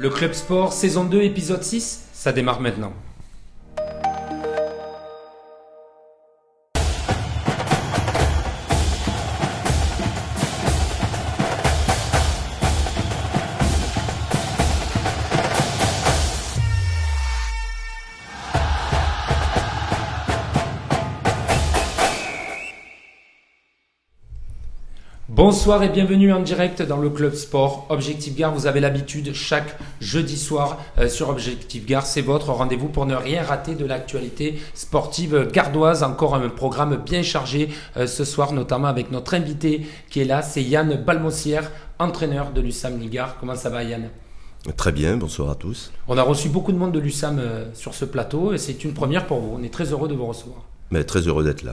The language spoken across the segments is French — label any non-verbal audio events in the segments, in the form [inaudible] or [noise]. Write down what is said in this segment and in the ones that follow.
Le Club Sport, saison 2, épisode 6, ça démarre maintenant. Bonsoir et bienvenue en direct dans le Club Sport Objectif Gare. Vous avez l'habitude chaque jeudi soir euh, sur Objectif Gare. C'est votre rendez-vous pour ne rien rater de l'actualité sportive gardoise. Encore un programme bien chargé euh, ce soir, notamment avec notre invité qui est là. C'est Yann Balmossière, entraîneur de l'USAM Ligard. Comment ça va Yann? Très bien, bonsoir à tous. On a reçu beaucoup de monde de l'USAM euh, sur ce plateau et c'est une première pour vous. On est très heureux de vous recevoir. Mais très heureux d'être là.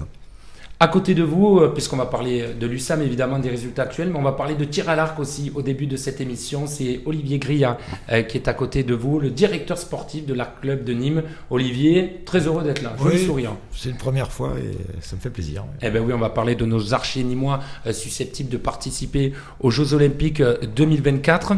À côté de vous, euh, puisqu'on va parler de l'USAM évidemment des résultats actuels, mais on va parler de tir à l'arc aussi au début de cette émission. C'est Olivier Gria euh, qui est à côté de vous, le directeur sportif de l'Arc Club de Nîmes. Olivier, très heureux d'être là, joli souriant. C'est une première fois et ça me fait plaisir. Eh bien oui, on va parler de nos archers nîmois euh, susceptibles de participer aux Jeux Olympiques 2024.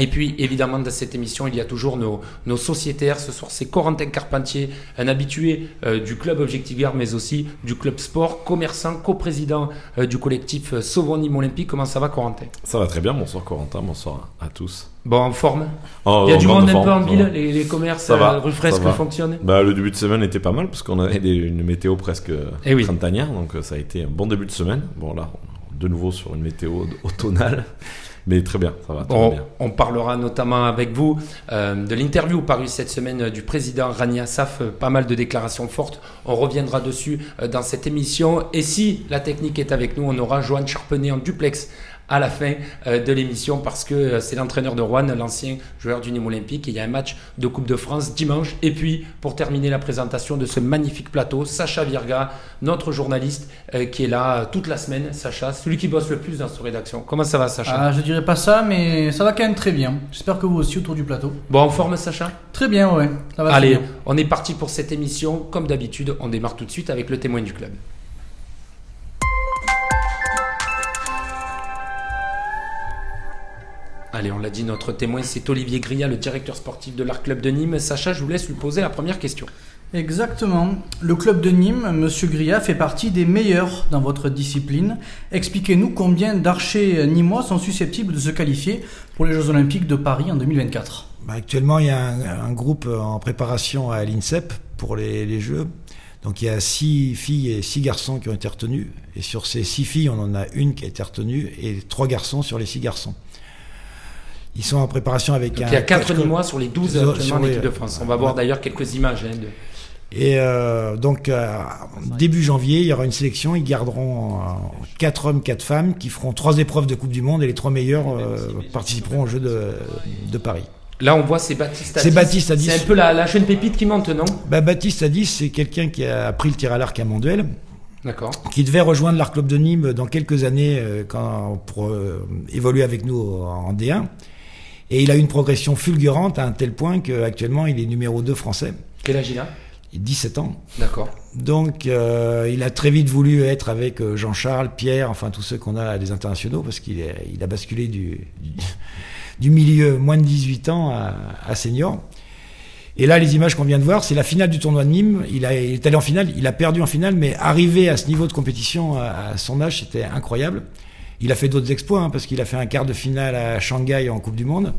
Et puis, évidemment, dans cette émission, il y a toujours nos, nos sociétaires. Ce soir, c'est Corentin Carpentier, un habitué euh, du club Objectif Gare, mais aussi du club sport, commerçant, coprésident euh, du collectif euh, Sauvons Nîmes Olympique. Comment ça va, Corentin? Ça va très bien. Bonsoir, Corentin. Bonsoir à tous. Bon, en forme? Oh, Il y a du monde un peu en ville les, les, commerces, rue Fresque fonctionnent? Bah, Le début de semaine était pas mal, parce qu'on avait une météo presque eh printanière. Donc, ça a été un bon début de semaine. Bon, là, de nouveau sur une météo automnale. Mais très bien, ça va. on, bien. on, parlera notamment avec vous euh, de l'interview parue cette semaine euh, du président Rania Saf. Euh, pas mal de déclarations fortes. On reviendra dessus dans cette émission. Et si la technique est avec nous, on aura Joanne Charpenet en duplex à la fin euh, de l'émission parce que euh, c'est l'entraîneur de Rouen, l'ancien joueur du Nîmes Olympique. il y a un match de Coupe de France dimanche. Et puis, pour terminer la présentation de ce magnifique plateau, Sacha Virga, notre journaliste euh, qui est là toute la semaine. Sacha, celui qui bosse le plus dans cette rédaction. Comment ça va, Sacha? Ah, Je dirais pas ça, mais ça va quand même très bien. J'espère que vous aussi autour du plateau. Bon, en forme, Sacha? Très bien, ouais. Ça va Allez, on est parti pour cette émission. Comme d'habitude, on démarre tout de suite avec le témoin du club. Allez, on l'a dit, notre témoin, c'est Olivier Gria, le directeur sportif de l'Arc Club de Nîmes. Sacha, je vous laisse lui poser la première question. Exactement. Le club de Nîmes, Monsieur Gria, fait partie des meilleurs dans votre discipline. Expliquez-nous combien d'archers nîmois sont susceptibles de se qualifier pour les Jeux Olympiques de Paris en 2024. Bah, actuellement, il y a un, groupe en préparation à l'INSEP pour les, les, Jeux. Donc il y a six filles et six garçons qui ont été retenus. Et sur ces six filles, on en a une qui a été retenue et trois garçons sur les six garçons. Ils sont en préparation avec Donc un. Il y a 4 mois sur les 12 actuellement en équipe de France. On va voir d'ailleurs quelques images. Hein, de... Et euh, donc, euh, début janvier, il y aura une sélection. Ils garderont 4 euh, hommes, 4 femmes qui feront 3 épreuves de Coupe du Monde et les 3 meilleurs participeront aux Jeux de, de, Paris. Là, on voit c'est Baptiste C'est Baptiste C'est un peu la, la, jeune pépite qui monte, non? Bah, Baptiste Adis, c'est quelqu'un qui a appris le tir à l'arc à Monduel. D'accord. Qui devait rejoindre l'Arc Club de Nîmes dans quelques années quand, pour évoluer avec nous en D1. Et il a une progression fulgurante à un tel point qu'actuellement, il est numéro 2 français. Quel âge il a? 17 ans. D'accord. Donc, euh, il a très vite voulu être avec euh, Jean-Charles, Pierre, enfin tous ceux qu'on a des internationaux, parce qu'il il a basculé du, du, milieu moins de 18 ans à, à, senior. Et là, les images qu'on vient de voir, c'est la finale du tournoi de Nîmes. Il, a, il est allé en finale, il a perdu en finale, mais arrivé à ce niveau de compétition à, à son âge, c'était incroyable. Il a fait d'autres exploits, hein, parce qu'il a fait un quart de finale à Shanghai en Coupe du Monde.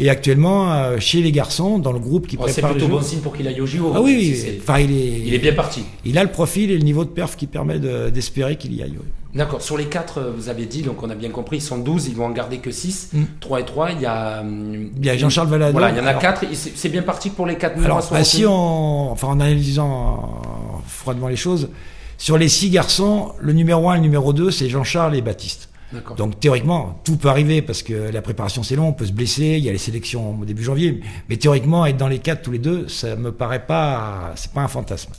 Et actuellement, euh, chez les garçons, dans le groupe qui oh, prépare. C'est plutôt bon signe pour qu'il aille au JO. Ah oui, enfin, il est. Il est bien parti. Il a le profil et le niveau de perf qui permet d'espérer qu'il y aille. D'accord. Sur les 4, euh, vous avez dit, donc on a bien compris, ils sont 12, ils vont en garder que 6. 3 mm. et 3, il y a. Il y a Jean-Charles Valado. Voilà, il y en a 4. C'est bien parti pour les 4 Alors, bah, si on. Enfin, en analysant froidement les choses, sur les 6 garçons, le numéro 1 et le numéro 2, c'est Jean-Charles et Baptiste. Donc théoriquement, tout peut arriver parce que la préparation c'est long, on peut se blesser, il y a les sélections au début janvier. Mais théoriquement, être dans les quatre tous les deux, ça me paraît pas, c'est pas un fantasme.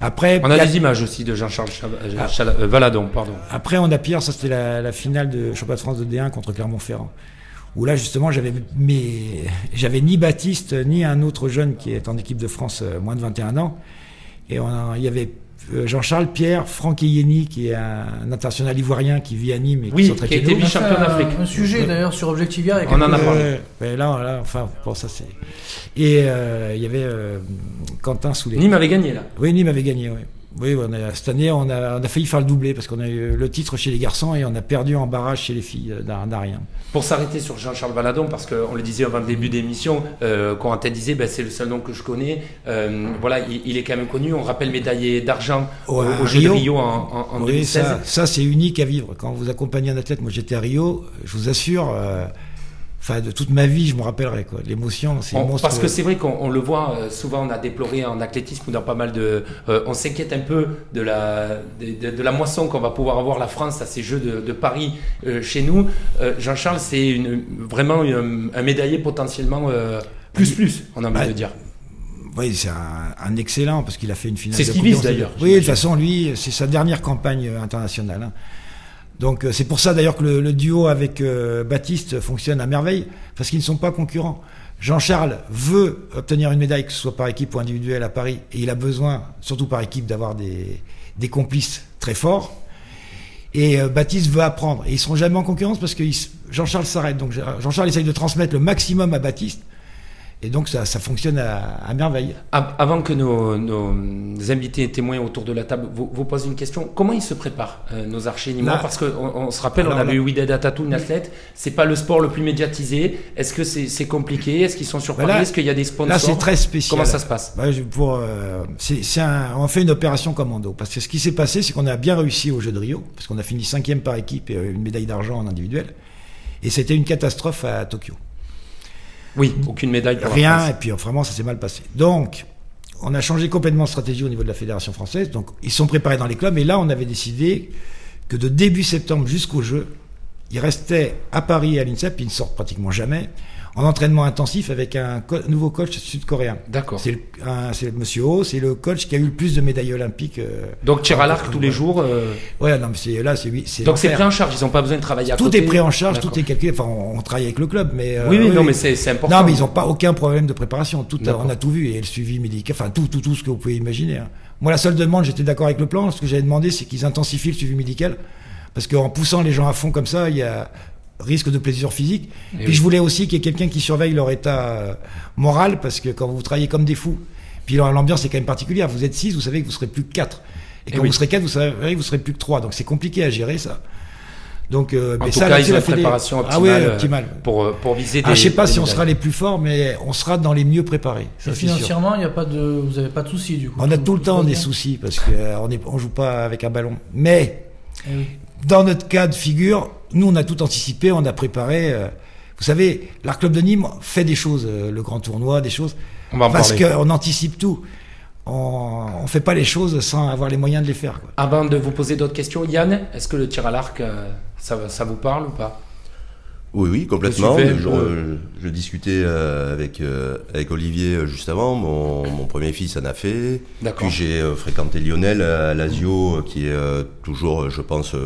Après, on a, des images aussi de Jean-Charles ah. euh, Valadon, pardon. Après, on a pire, ça c'était la, finale de championnat de France de D1 contre Clermont-Ferrand, où là justement j'avais ni Baptiste ni un autre jeune qui est en équipe de France euh, moins de 21 ans, et il y avait euh, Jean-Charles Pierre, Franck Eyeni, qui est un, international ivoirien qui vit à Nîmes et oui, qui, qui a été vice-champion d'Afrique. Un, sujet d'ailleurs sur Objectivia. On en a parlé. là, là, enfin, bon, ça c'est. Et euh, il y avait euh, Quentin Soulet. Nîmes avait gagné là. Oui, Nîmes avait gagné. Oui. Oui, on a, cette année, on a, on a, failli faire le doublé parce qu'on a eu le titre chez les garçons et on a perdu en barrage chez les filles euh, d'un rien. Pour s'arrêter sur Jean-Charles Valadon, parce qu'on le disait avant le début d'émission, euh, Corentin disait ben, c'est le seul nom que je connais. Euh, voilà, il, est quand même connu. On rappelle médaillé d'argent au, au Rio. Rio en, en, 2016. Ça, ça c'est unique à vivre. Quand vous accompagnez un athlète, moi j'étais à Rio, je vous assure. Euh, enfin de toute ma vie, je me rappellerai quoi. L'émotion, c'est Parce que c'est vrai qu'on le voit euh, souvent, on a déploré en athlétisme ou dans pas mal de, euh, on s'inquiète un peu de la de, la moisson qu'on va pouvoir avoir la France à ces Jeux de, Paris euh, chez nous. Jean-Charles, c'est vraiment un, médaillé potentiellement plus plus, on a envie bah, de dire. Oui, c'est un, excellent parce qu'il a fait une finale. C'est ce qu'il vise d'ailleurs. Oui, de toute façon, lui, c'est sa dernière campagne internationale. Hein. Donc euh, c'est pour ça d'ailleurs que le, duo avec euh, Baptiste fonctionne à merveille, parce qu'ils ne sont pas concurrents. Jean-Charles veut obtenir une médaille, que ce soit par équipe ou individuelle à Paris, et il a besoin, surtout par équipe, d'avoir des, complices très forts. Et euh, Baptiste veut apprendre. Et ils seront jamais en concurrence parce que Jean-Charles s'arrête. Donc Jean-Charles essaye de transmettre le maximum à Baptiste. Et donc ça, ça fonctionne à, merveille. Avant que nos, invités et témoins autour de la table vous, vous posent une question, comment ils se préparent, euh, nos archers nîmois Parce qu'on on se rappelle, on avait eu Wided Atatou, une athlète, c'est pas le sport le plus médiatisé. Est-ce que c'est compliqué? Est-ce qu'ils sont sur Est-ce qu'il y a des sponsors Là, c'est très spécial. Comment ça se passe? Bah, pour, euh, On fait une opération commando. Parce que ce qui s'est passé, c'est qu'on a bien réussi au Jeu de Rio, parce qu'on a fini cinquième par équipe et une médaille d'argent en individuel. Et c'était une catastrophe à Tokyo. Oui, aucune médaille. Pour Rien, et puis vraiment, ça s'est mal passé. Donc, on a changé complètement de stratégie au niveau de la fédération française. Donc, ils sont préparés dans les clubs. Et là, on avait décidé que de début septembre jusqu'au jeu, ils restaient à Paris et à l'INSEP, ils ne sortent pratiquement jamais en entraînement intensif avec un nouveau coach sud-coréen. D'accord. C'est le, Monsieur O, c'est le coach qui a eu le plus de médailles olympiques. Euh, Donc tir à l'arc tous les jours. Euh... Ouais, non, mais c'est là, c'est Donc c'est pris en charge, ils n'ont pas besoin de travailler à tout côté. Tout est pris en charge, tout est calculé. Enfin, on, travaille avec le club, mais euh, oui, oui, non, mais c'est important. Non, mais ils n'ont pas aucun problème de préparation. Tout, on a tout vu et le suivi médical, enfin tout, tout, tout ce que vous pouvez imaginer. Hein. Moi, la seule demande, j'étais d'accord avec le plan. Ce que j'avais demandé, c'est qu'ils intensifient le suivi médical. Parce qu'en poussant les gens à fond comme ça, il y a risque de plaisir physique. Et puis je voulais aussi qu'il y ait quelqu'un qui surveille leur état euh, moral, parce que quand vous travaillez comme des fous, puis l'ambiance est quand même particulière. Vous êtes six, vous savez que vous serez plus que quatre. Et quand vous serez quatre, vous savez que vous serez plus que trois. Donc c'est compliqué à gérer ça. Donc, euh, en mais tout ça, cas, ils ont une préparation optimale, ah oui, optimale. Pour, euh, pour viser des. Ah, je sais pas si on sera les plus forts, mais on sera dans les mieux préparés. Ça, financièrement, il y a pas de, vous avez pas de soucis du coup. On a tout, le temps des soucis parce qu'on euh, on joue pas avec un ballon. Mais eh dans notre cas de figure, nous, on a tout anticipé, on a préparé. Euh, vous savez, l'Art Club de Nîmes fait des choses, euh, le grand tournoi, des choses. On va parce qu'on anticipe tout. On ne fait pas les choses sans avoir les moyens de les faire. Quoi. Avant de vous poser d'autres questions, Yann, est-ce que le tir à l'arc, euh, ça, ça vous parle ou pas? Oui, oui, complètement. Je, je, discutais avec, avec Olivier juste avant. Mon, mon premier fils en a fait. Puis j'ai fréquenté Lionel à l'Asio, qui est toujours, je pense,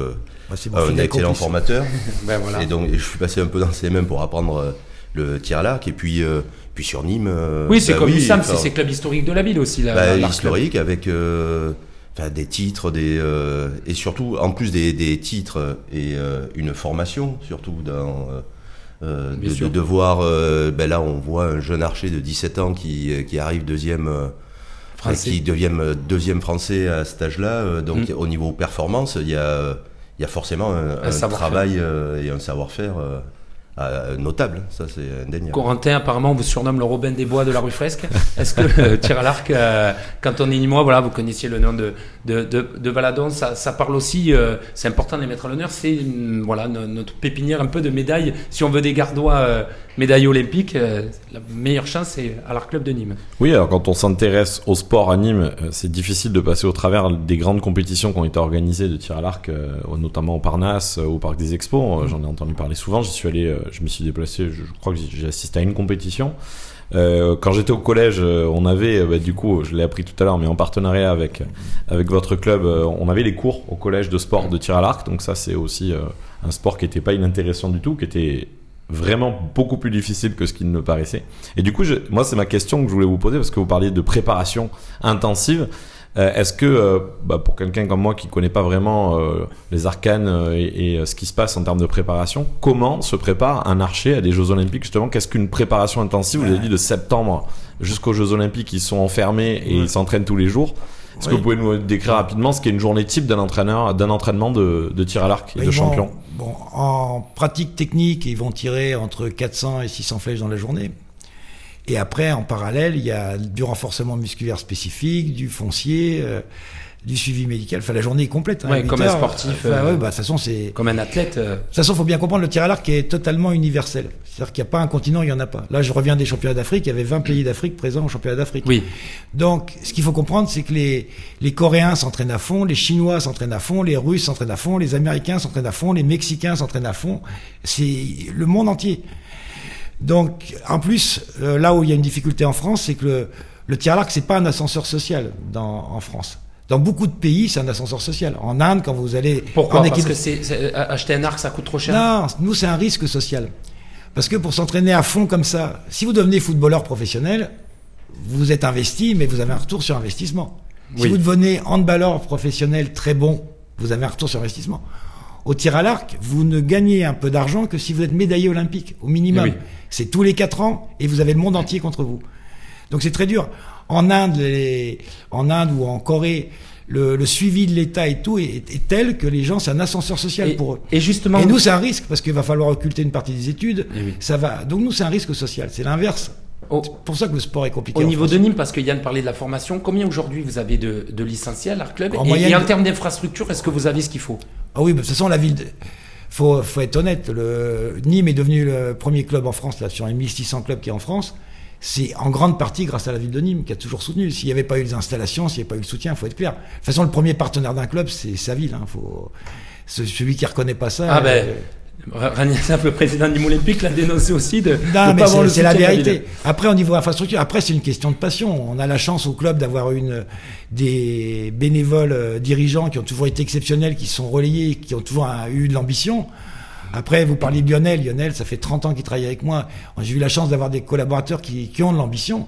un excellent formateur. ben voilà. Et donc, je suis passé un peu dans ses mêmes pour apprendre euh, le tir à l'arc. Et puis, euh, puis sur Nîmes. Euh, oui, c'est bah comme oui, Sam, c'est ces clubs historiques de la ville aussi. Là, bah, historique avec des titres, des, et surtout, en plus des, des titres et une formation, surtout dans. de, de, voir, ben là on voit un jeune archer de 17 ans qui, qui arrive deuxième, qui devient deuxième français à cet âge-là. donc mm. au niveau performance, il y a, il y a forcément un, travail euh, et un savoir-faire euh, euh, notable, ça c'est indéniable. Corentin, apparemment, on vous surnomme le Robin des Bois de la rue Fresque. Est-ce que tir à l'arc, quand on est nîmois, voilà, vous connaissiez le nom de, de, de, Valadon, ça, ça, parle aussi, c'est important de les mettre à l'honneur, c'est voilà, notre pépinière un peu de médailles. Si on veut des gardois médaille olympique, euh, la meilleure chance c'est à l'Art Club de Nîmes. Oui, alors quand on s'intéresse au sport à Nîmes, euh, c'est difficile de passer au travers des grandes compétitions qui ont été organisées de tir à l'arc, euh, notamment au Parnasse, au Parc des Expos. J'en ai entendu parler souvent. J'y suis allé, je me suis déplacé, je crois que j'ai assisté à une compétition. Euh, quand j'étais au collège, on avait, bah, du coup, je l'ai appris tout à l'heure, mais en partenariat avec avec votre club, on avait les cours au collège de sport de tir à l'arc. Donc ça, c'est aussi un sport qui était pas inintéressant du tout, qui était vraiment beaucoup plus difficile que ce qu'il ne paraissait. Et du coup, moi, c'est ma question que je voulais vous poser parce que vous parliez de préparation intensive. Euh, est-ce que, euh, bah, pour quelqu'un comme moi qui connaît pas vraiment euh, les arcanes et, ce qui se passe en termes de préparation, comment se prépare un archer à des Jeux Olympiques justement? Qu'est-ce qu'une préparation intensive? Vous avez dit de septembre jusqu'aux Jeux Olympiques, ils sont enfermés et ils s'entraînent tous les jours. Est-ce que vous pouvez nous décrire rapidement ce qu'est une journée type d'un entraîneur, d'un entraînement de, tir à l'arc et de champion? Bon, en pratique technique, ils vont tirer entre 400 et 600 flèches dans la journée. Et après, en parallèle, il y a du renforcement musculaire spécifique, du foncier, euh, du suivi médical. Enfin, la journée est complète. Hein, comme un sportif. Enfin, ouais, bah, de toute façon, c'est. Comme un athlète. Euh. De toute façon, faut bien comprendre le tir à l'arc est totalement universel. C'est-à-dire qu'il n'y a pas un continent, il n'y en a pas. Là, je reviens des championnats d'Afrique. Il y avait 20 pays d'Afrique présents au championnat d'Afrique. Oui. Donc, ce qu'il faut comprendre, c'est que les, les Coréens s'entraînent à fond, les Chinois s'entraînent à fond, les Russes s'entraînent à fond, les Américains s'entraînent à fond, les Mexicains s'entraînent à fond. C'est le monde entier. Donc, en plus, euh, là où il y a une difficulté en France, c'est que le, le tir à l'arc, c'est pas un ascenseur social dans, en France. Dans beaucoup de pays, c'est un ascenseur social. En Inde, quand vous allez pourquoi Parce que c'est, euh, acheter un arc, ça coûte trop cher. Non, nous c'est un risque social. Parce que pour s'entraîner à fond comme ça, si vous devenez footballeur professionnel, vous êtes investi, mais vous avez un retour sur investissement. Si vous devenez handballeur professionnel très bon, vous avez un retour sur investissement. Au tir à l'arc, vous ne gagnez un peu d'argent que si vous êtes médaillé olympique, au minimum. Eh c'est tous les quatre ans et vous avez le monde entier contre vous. Donc c'est très dur. En Inde, les, en Inde ou en Corée, le, le suivi de l'État et tout est, tel que les gens, c'est un ascenseur social pour eux. Et justement, et nous, c'est un risque parce qu'il va falloir occulter une partie des études. Eh ça va. Donc nous, c'est un risque social. C'est l'inverse. c'est pour ça que le sport est compliqué. Au niveau de Nîmes, parce que Yann parlait de la formation, combien aujourd'hui vous avez de, de licenciés à l'Art Club en et, en termes d'infrastructure, est-ce que vous avez ce qu'il faut? Ah oui, de toute façon, la ville. De faut, faut être honnête, le, Nîmes est devenu le premier club en France, là, sur les 1600 clubs qui est en France. C'est en grande partie grâce à la ville de Nîmes qui a toujours soutenu. S'il n'y avait pas eu les installations, s'il n'y avait pas eu le soutien, il faut être clair. De toute façon, le premier partenaire d'un club, c'est sa ville. Hein. Faut, celui qui reconnaît pas ça. Ah ben, Ragnassaf, le président du Olympique, l'a dénoncé aussi de. Non, mais c'est la vérité. Après, au niveau infrastructure, après, c'est une question de passion. On a la chance au club d'avoir une des bénévoles euh, dirigeants qui ont toujours été exceptionnels, qui sont relayés, qui ont toujours eu de l'ambition. Après, vous parlez de Lionel. Lionel, ça fait 30 ans qu'il travaille avec moi. J'ai eu la chance d'avoir des collaborateurs qui, qui ont de l'ambition.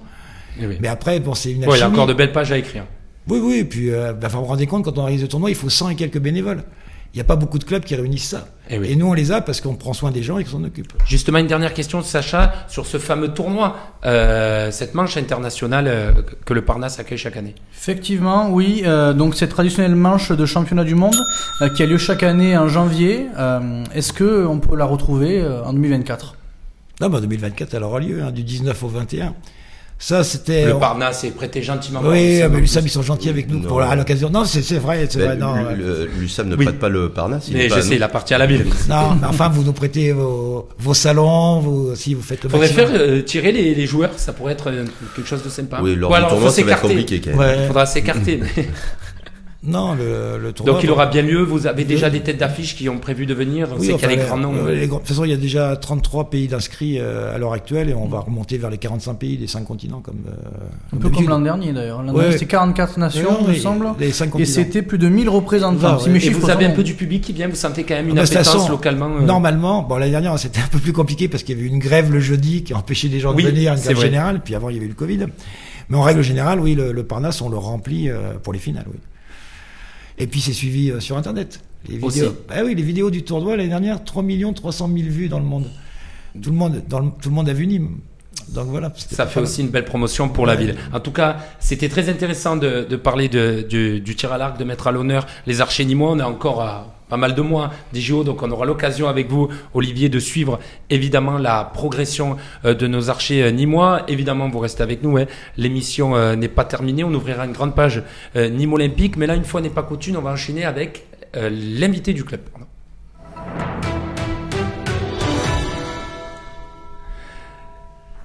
Eh mais après, bon, c'est une Il y a encore de belles pages à écrire. Oui, oui. Et puis, euh, bah, vous vous rendez compte, quand on réalise le tournoi, il faut 100 et quelques bénévoles. Il n'y a pas beaucoup de clubs qui réunissent ça. Eh et, nous, on les a parce qu'on prend soin des gens et qu'on s'en occupe. Justement, une dernière question, Sacha, sur ce fameux tournoi, euh, cette manche internationale euh, que le Parnasse accueille chaque année. Effectivement, oui. Euh, donc, cette traditionnelle manche de championnat du monde qui a lieu chaque année en janvier, est-ce qu'on peut la retrouver en 2024 Non, bah, 2024, elle aura lieu, hein, du 19 au 21. Ça, c'était. Le Parnasse est prêté gentiment. Oui, mais l'USAM, ils sont gentils avec nous pour à l'occasion. Non, c'est vrai, c'est vrai. Non, l'USAM ne prête pas le Parnasse. Mais je sais, il appartient à la ville. Non, [laughs] mais enfin, vous nous prêtez vos, vos salons, vous, si vous faites le Faudrait faire euh, tirer les, les, joueurs, ça pourrait être euh, quelque chose de sympa. Oui, lors du tournoi, ça va être compliqué quand même. Il faudra s'écarter. [laughs] Non, le, le tournoi. Donc il aura bien lieu. Vous avez déjà des têtes d'affiche qui ont prévu de venir. Oui, c'est qu'il y a les grands noms. de toute façon, il y a déjà 33 pays d'inscrits euh, à l'heure actuelle et on va remonter vers les 45 pays des 5 continents comme. Euh, Un peu comme l'an dernier d'ailleurs. L'an dernier c'était 44 nations, il me semble. Les 5 et c'était plus de 1000 représentants. et vous avez un peu du public qui vient. Vous sentez quand même une appétence localement. Euh... Normalement, bon l'année dernière [laughs] c'était un peu plus compliqué parce qu'il y avait eu une grève le jeudi qui a empêché des gens de venir, une grève générale. Puis avant il y avait eu le Covid. Mais en règle générale, oui, le, le Parnasse on le remplit euh, pour les finales. Oui. Et puis c'est suivi euh, sur Internet. Les vidéos, bah oui, les vidéos du tournoi l'année dernière, 3 300 000 vues dans le monde. Tout le monde, dans tout le monde a vu Nîmes. Donc voilà. Ça fait aussi une belle promotion pour la ville. En tout cas, c'était très intéressant de, de parler de, du, du, tir à l'arc, de mettre à l'honneur les archers nîmois. On est encore à pas mal de mois des JO, donc on aura l'occasion avec vous, Olivier, de suivre évidemment la progression euh, de nos archers euh, nîmois. Évidemment, vous restez avec nous. Hein. L'émission euh, n'est pas terminée. On ouvrira une grande page Nîmes Olympique, mais là, une fois n'est pas coutume, on va enchaîner avec l'invité du club.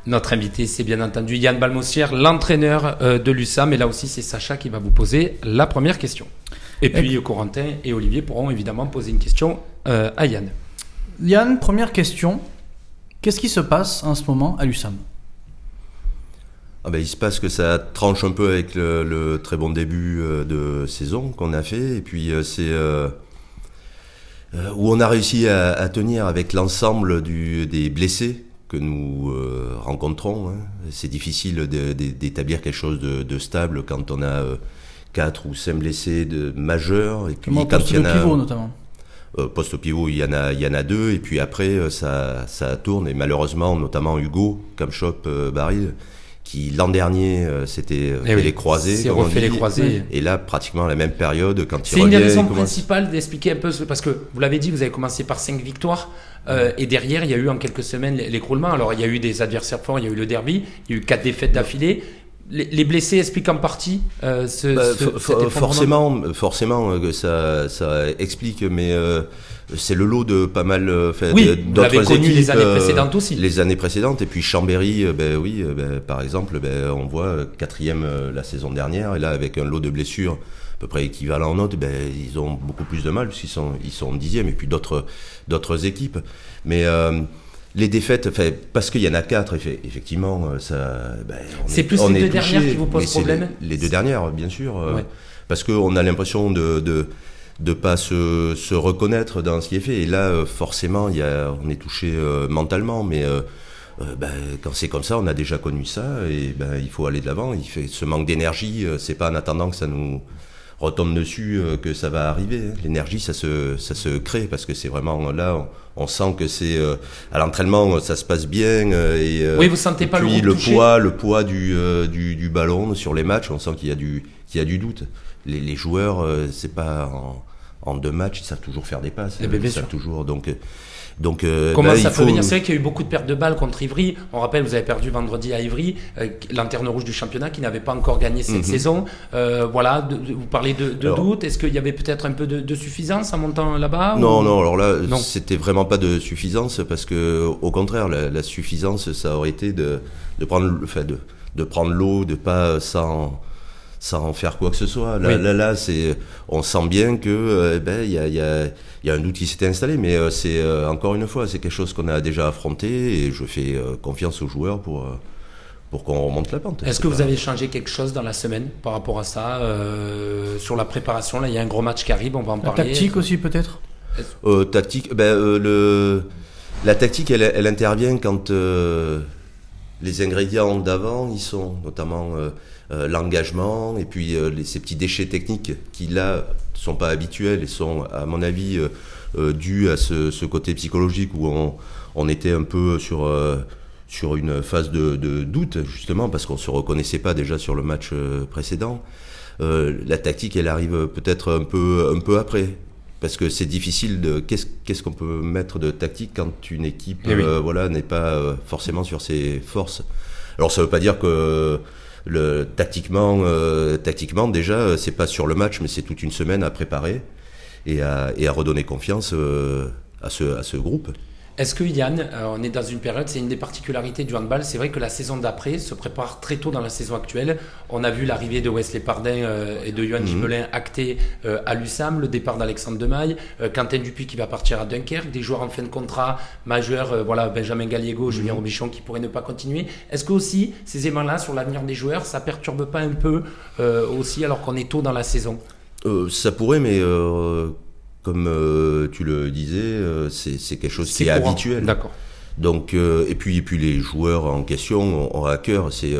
Notre invité, c'est bien entendu Yann Balmossière, l'entraîneur de l'USAM. Et là aussi, c'est Sacha qui va vous poser la première question. Et puis Corentin et Olivier pourront évidemment poser une question euh, à Yann. Yann, première question. Qu'est-ce qui se passe en ce moment à l'USAM ah ben, il se passe que ça tranche un peu avec le, très bon début euh, de saison qu'on a fait. Et puis, euh, c'est où on a réussi à, tenir avec l'ensemble des blessés que nous rencontrons. Hein. C'est difficile d'établir quelque chose de, de, stable quand on a quatre ou cinq blessés de majeurs. Et puis, quand il y en a, pivot notamment. Euh, poste pivot, il y en a, il y en a deux, et puis après euh, ça, ça tourne. Et malheureusement, notamment Hugo, comme Shop euh, Baril, qui l'an dernier c'était eh les croisés, refait les croisés. Et là, pratiquement à la même période, quand il C'est une des raisons principales d'expliquer un peu, parce que vous l'avez dit, vous avez commencé par cinq victoires. et derrière, il y a eu en quelques semaines l'écroulement. Alors, il y a eu des adversaires forts, il y a eu le derby, il y a eu quatre défaites d'affilée les blessés expliquent en partie euh, ce, bah, forcément forcément euh, que ça ça explique mais euh, c'est le lot de pas mal oui, d'autres connu les années précédentes aussi. les années précédentes. Et puis Chambéry ben oui ben, par exemple ben, on voit quatrième la saison dernière. Et là avec un lot de blessures à peu près équivalent en notes ben, ils ont beaucoup plus de mal puisqu'ils sont ils sont dixième. Et puis d'autres d'autres équipes. Mais les défaites, parce qu'il y en a quatre, effectivement, euh, ça. Ben, c'est plus les deux dernières qui vous posent problème. Les, deux dernières, bien sûr, euh, parce qu'on a l'impression de, de de pas se, se, reconnaître dans ce qui est fait. Et là, euh, forcément, il y a, on est touché mentalement, mais ben, quand c'est comme ça, on a déjà connu ça, et ben, il faut aller de l'avant. Il fait ce manque d'énergie, c'est pas en attendant que ça nous retombe dessus euh, que ça va arriver. Hein. L'énergie, ça se, ça se crée parce que c'est vraiment là, on, sent que c'est euh, à l'entraînement, ça se passe bien. Euh, et, oui, vous sentez pas puis le, poids, le poids du, du, du, ballon sur les matchs, on sent qu'il y a du, qu'il y a du doute. Les, les joueurs, c'est pas en, en, deux matchs, ils savent toujours faire des passes. Eh ben, ils savent toujours. Donc donc, euh, Comment ça peut venir C'est vrai qu'il y a eu beaucoup de pertes de balles contre Ivry. On rappelle, vous avez perdu vendredi à Ivry, euh, lanterne rouge du championnat, qui n'avait pas encore gagné cette mhm. saison. Euh, voilà, vous parlez de, doute. Est-ce qu'il y avait peut-être un peu de, suffisance en montant là-bas Non, non. Alors là, c'était vraiment pas de suffisance parce que, au contraire, la, suffisance, ça aurait été de, de prendre, enfin, de, de prendre l'eau, de pas sans sans faire quoi que ce soit. Là, là, là, c'est, on sent bien que, euh, ben, il y a, y, a, y a, un doute qui s'était installé, mais euh, c'est euh, encore une fois, c'est quelque chose qu'on a déjà affronté et je fais confiance aux joueurs pour pour qu'on remonte la pente. Est-ce que vous avez changé quelque chose dans la semaine par rapport à ça sur la préparation? Là, il y a un gros match qui arrive, on va en parler. Tactique aussi peut-être? tactique, ben, le la tactique, elle, elle intervient quand les ingrédients d'avant, ils sont notamment euh, l'engagement et puis euh, ces petits déchets techniques qui là sont pas habituels et sont à mon avis euh, dus à ce, côté psychologique où on, on, était un peu sur sur une phase de, doute justement parce qu'on se reconnaissait pas déjà sur le match précédent. la tactique, elle arrive peut-être un peu un peu après parce que c'est difficile de qu'est-ce qu'on peut mettre de tactique quand une équipe eh voilà n'est pas forcément sur ses forces. Alors ça veut pas dire que le, tactiquement, euh, tactiquement déjà, euh, c'est pas sur le match, mais c'est toute une semaine à préparer et à, redonner confiance euh, à ce groupe. Est-ce que Yann, euh, on est dans une période, c'est une des particularités du handball, c'est vrai que la saison d'après se prépare très tôt dans la saison actuelle. On a vu l'arrivée de Wesley Pardin euh, et de Johan. Gibelin acté euh, à l'USAM, le départ d'Alexandre Demaille, Quentin Dupuis qui va partir à Dunkerque, des joueurs en fin de contrat majeurs, voilà Benjamin Gallego, Julien mmh. Robichon qui pourraient ne pas continuer. Est-ce que aussi ces éléments-là sur l'avenir des joueurs, ça perturbe pas un peu aussi alors qu'on est tôt dans la saison? Ça pourrait, mais comme euh, tu le disais, euh, c'est quelque chose qui est habituel. D'accord. Donc, euh, et puis, et puis les joueurs en question ont, à cœur, c'est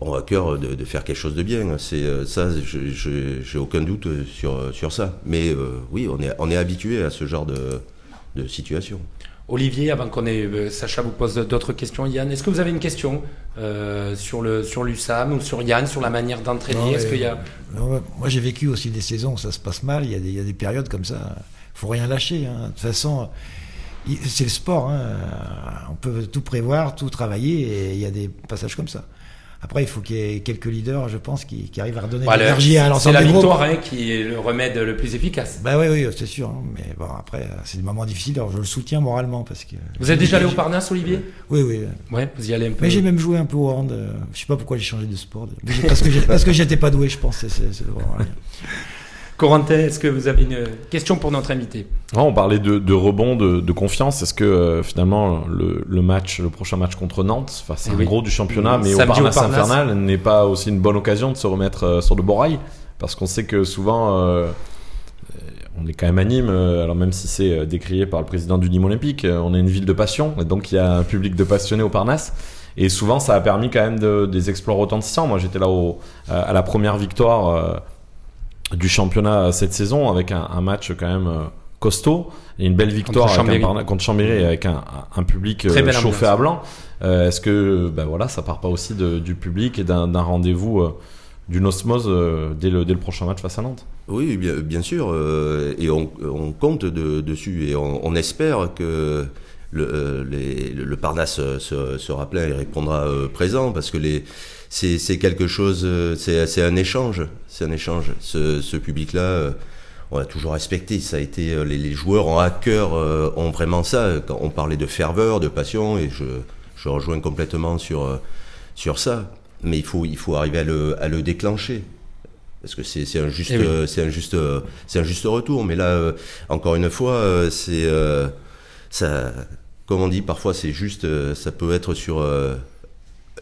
ont à cœur de, de, faire quelque chose de bien. C'est ça, j'ai aucun doute sur sur ça. Mais oui, on est on est habitué à ce genre de de situation. Olivier, avant qu'on ait euh, Sacha vous pose d'autres questions, Yann, est-ce que vous avez une question euh, sur le sur l'USAM ou sur Yann, sur la manière d'entraîner? Est-ce qu'il y a Moi, j'ai vécu aussi des saisons où ça se passe mal. Il y a des, il y a des périodes comme ça. Faut rien lâcher. Hein. De toute façon, c'est le sport. Hein. On peut tout prévoir, tout travailler, et il y a des passages comme ça. Après, il faut qu'il y ait quelques leaders, je pense, qui, qui arrivent à redonner de l'énergie à l'ensemble C'est la victoire hein, qui est le remède le plus efficace. Bah oui, oui, c'est sûr. Hein. Mais bon, après, c'est des moments difficiles. Alors, je le soutiens moralement parce que. Vous êtes déjà allé au Parnasse, Olivier? Oui, oui. Ouais, vous y allez un peu. Mais j'ai même joué un peu au hand. Euh, je sais pas pourquoi j'ai changé de sport. Parce que j'étais pas doué, je pense. [laughs] Corentin, est-ce que vous avez une question pour notre invité? On parlait de, rebond, de, confiance. Est-ce que euh, finalement le, match, le prochain match contre Nantes, c'est le gros du championnat, mais au Parnasse, Infernal n'est pas aussi une bonne occasion de se remettre euh, sur de beaux rails Parce qu'on sait que souvent, euh, on est quand même à Nîmes, alors même si c'est décrié par le président du Nîmes Olympique, on est une ville de passion, et donc il y a un public de passionnés au Parnasse. Et souvent, ça a permis quand même de, des exploits retentissants. Moi, j'étais là au, à la première victoire du championnat cette saison avec un, un match quand même costaud et une belle victoire contre Chambéry, contre Chambéry avec un, un public chauffé à blanc. Est-ce que ben voilà, ça part pas aussi de, du public et d'un rendez-vous d'une osmose dès le, dès, le, prochain match face à Nantes? Oui, bien, bien sûr, et on, on compte de, dessus et on, on espère que le, euh, le Parnasse se, sera plein et répondra euh, présent parce que les c'est quelque chose, euh, c'est un échange, c'est un échange. Ce, ce public-là, on a toujours respecté. Ça a été les, les joueurs en hacker ont vraiment ça. Quand on parlait de ferveur, de passion, et je, je rejoins complètement sur sur ça. Mais il faut il faut arriver à le, à le déclencher parce que c'est un juste eh c'est un juste c'est un juste retour. Mais là, encore une fois, c'est ça comme on dit, parfois c'est juste, euh, ça peut être sur euh,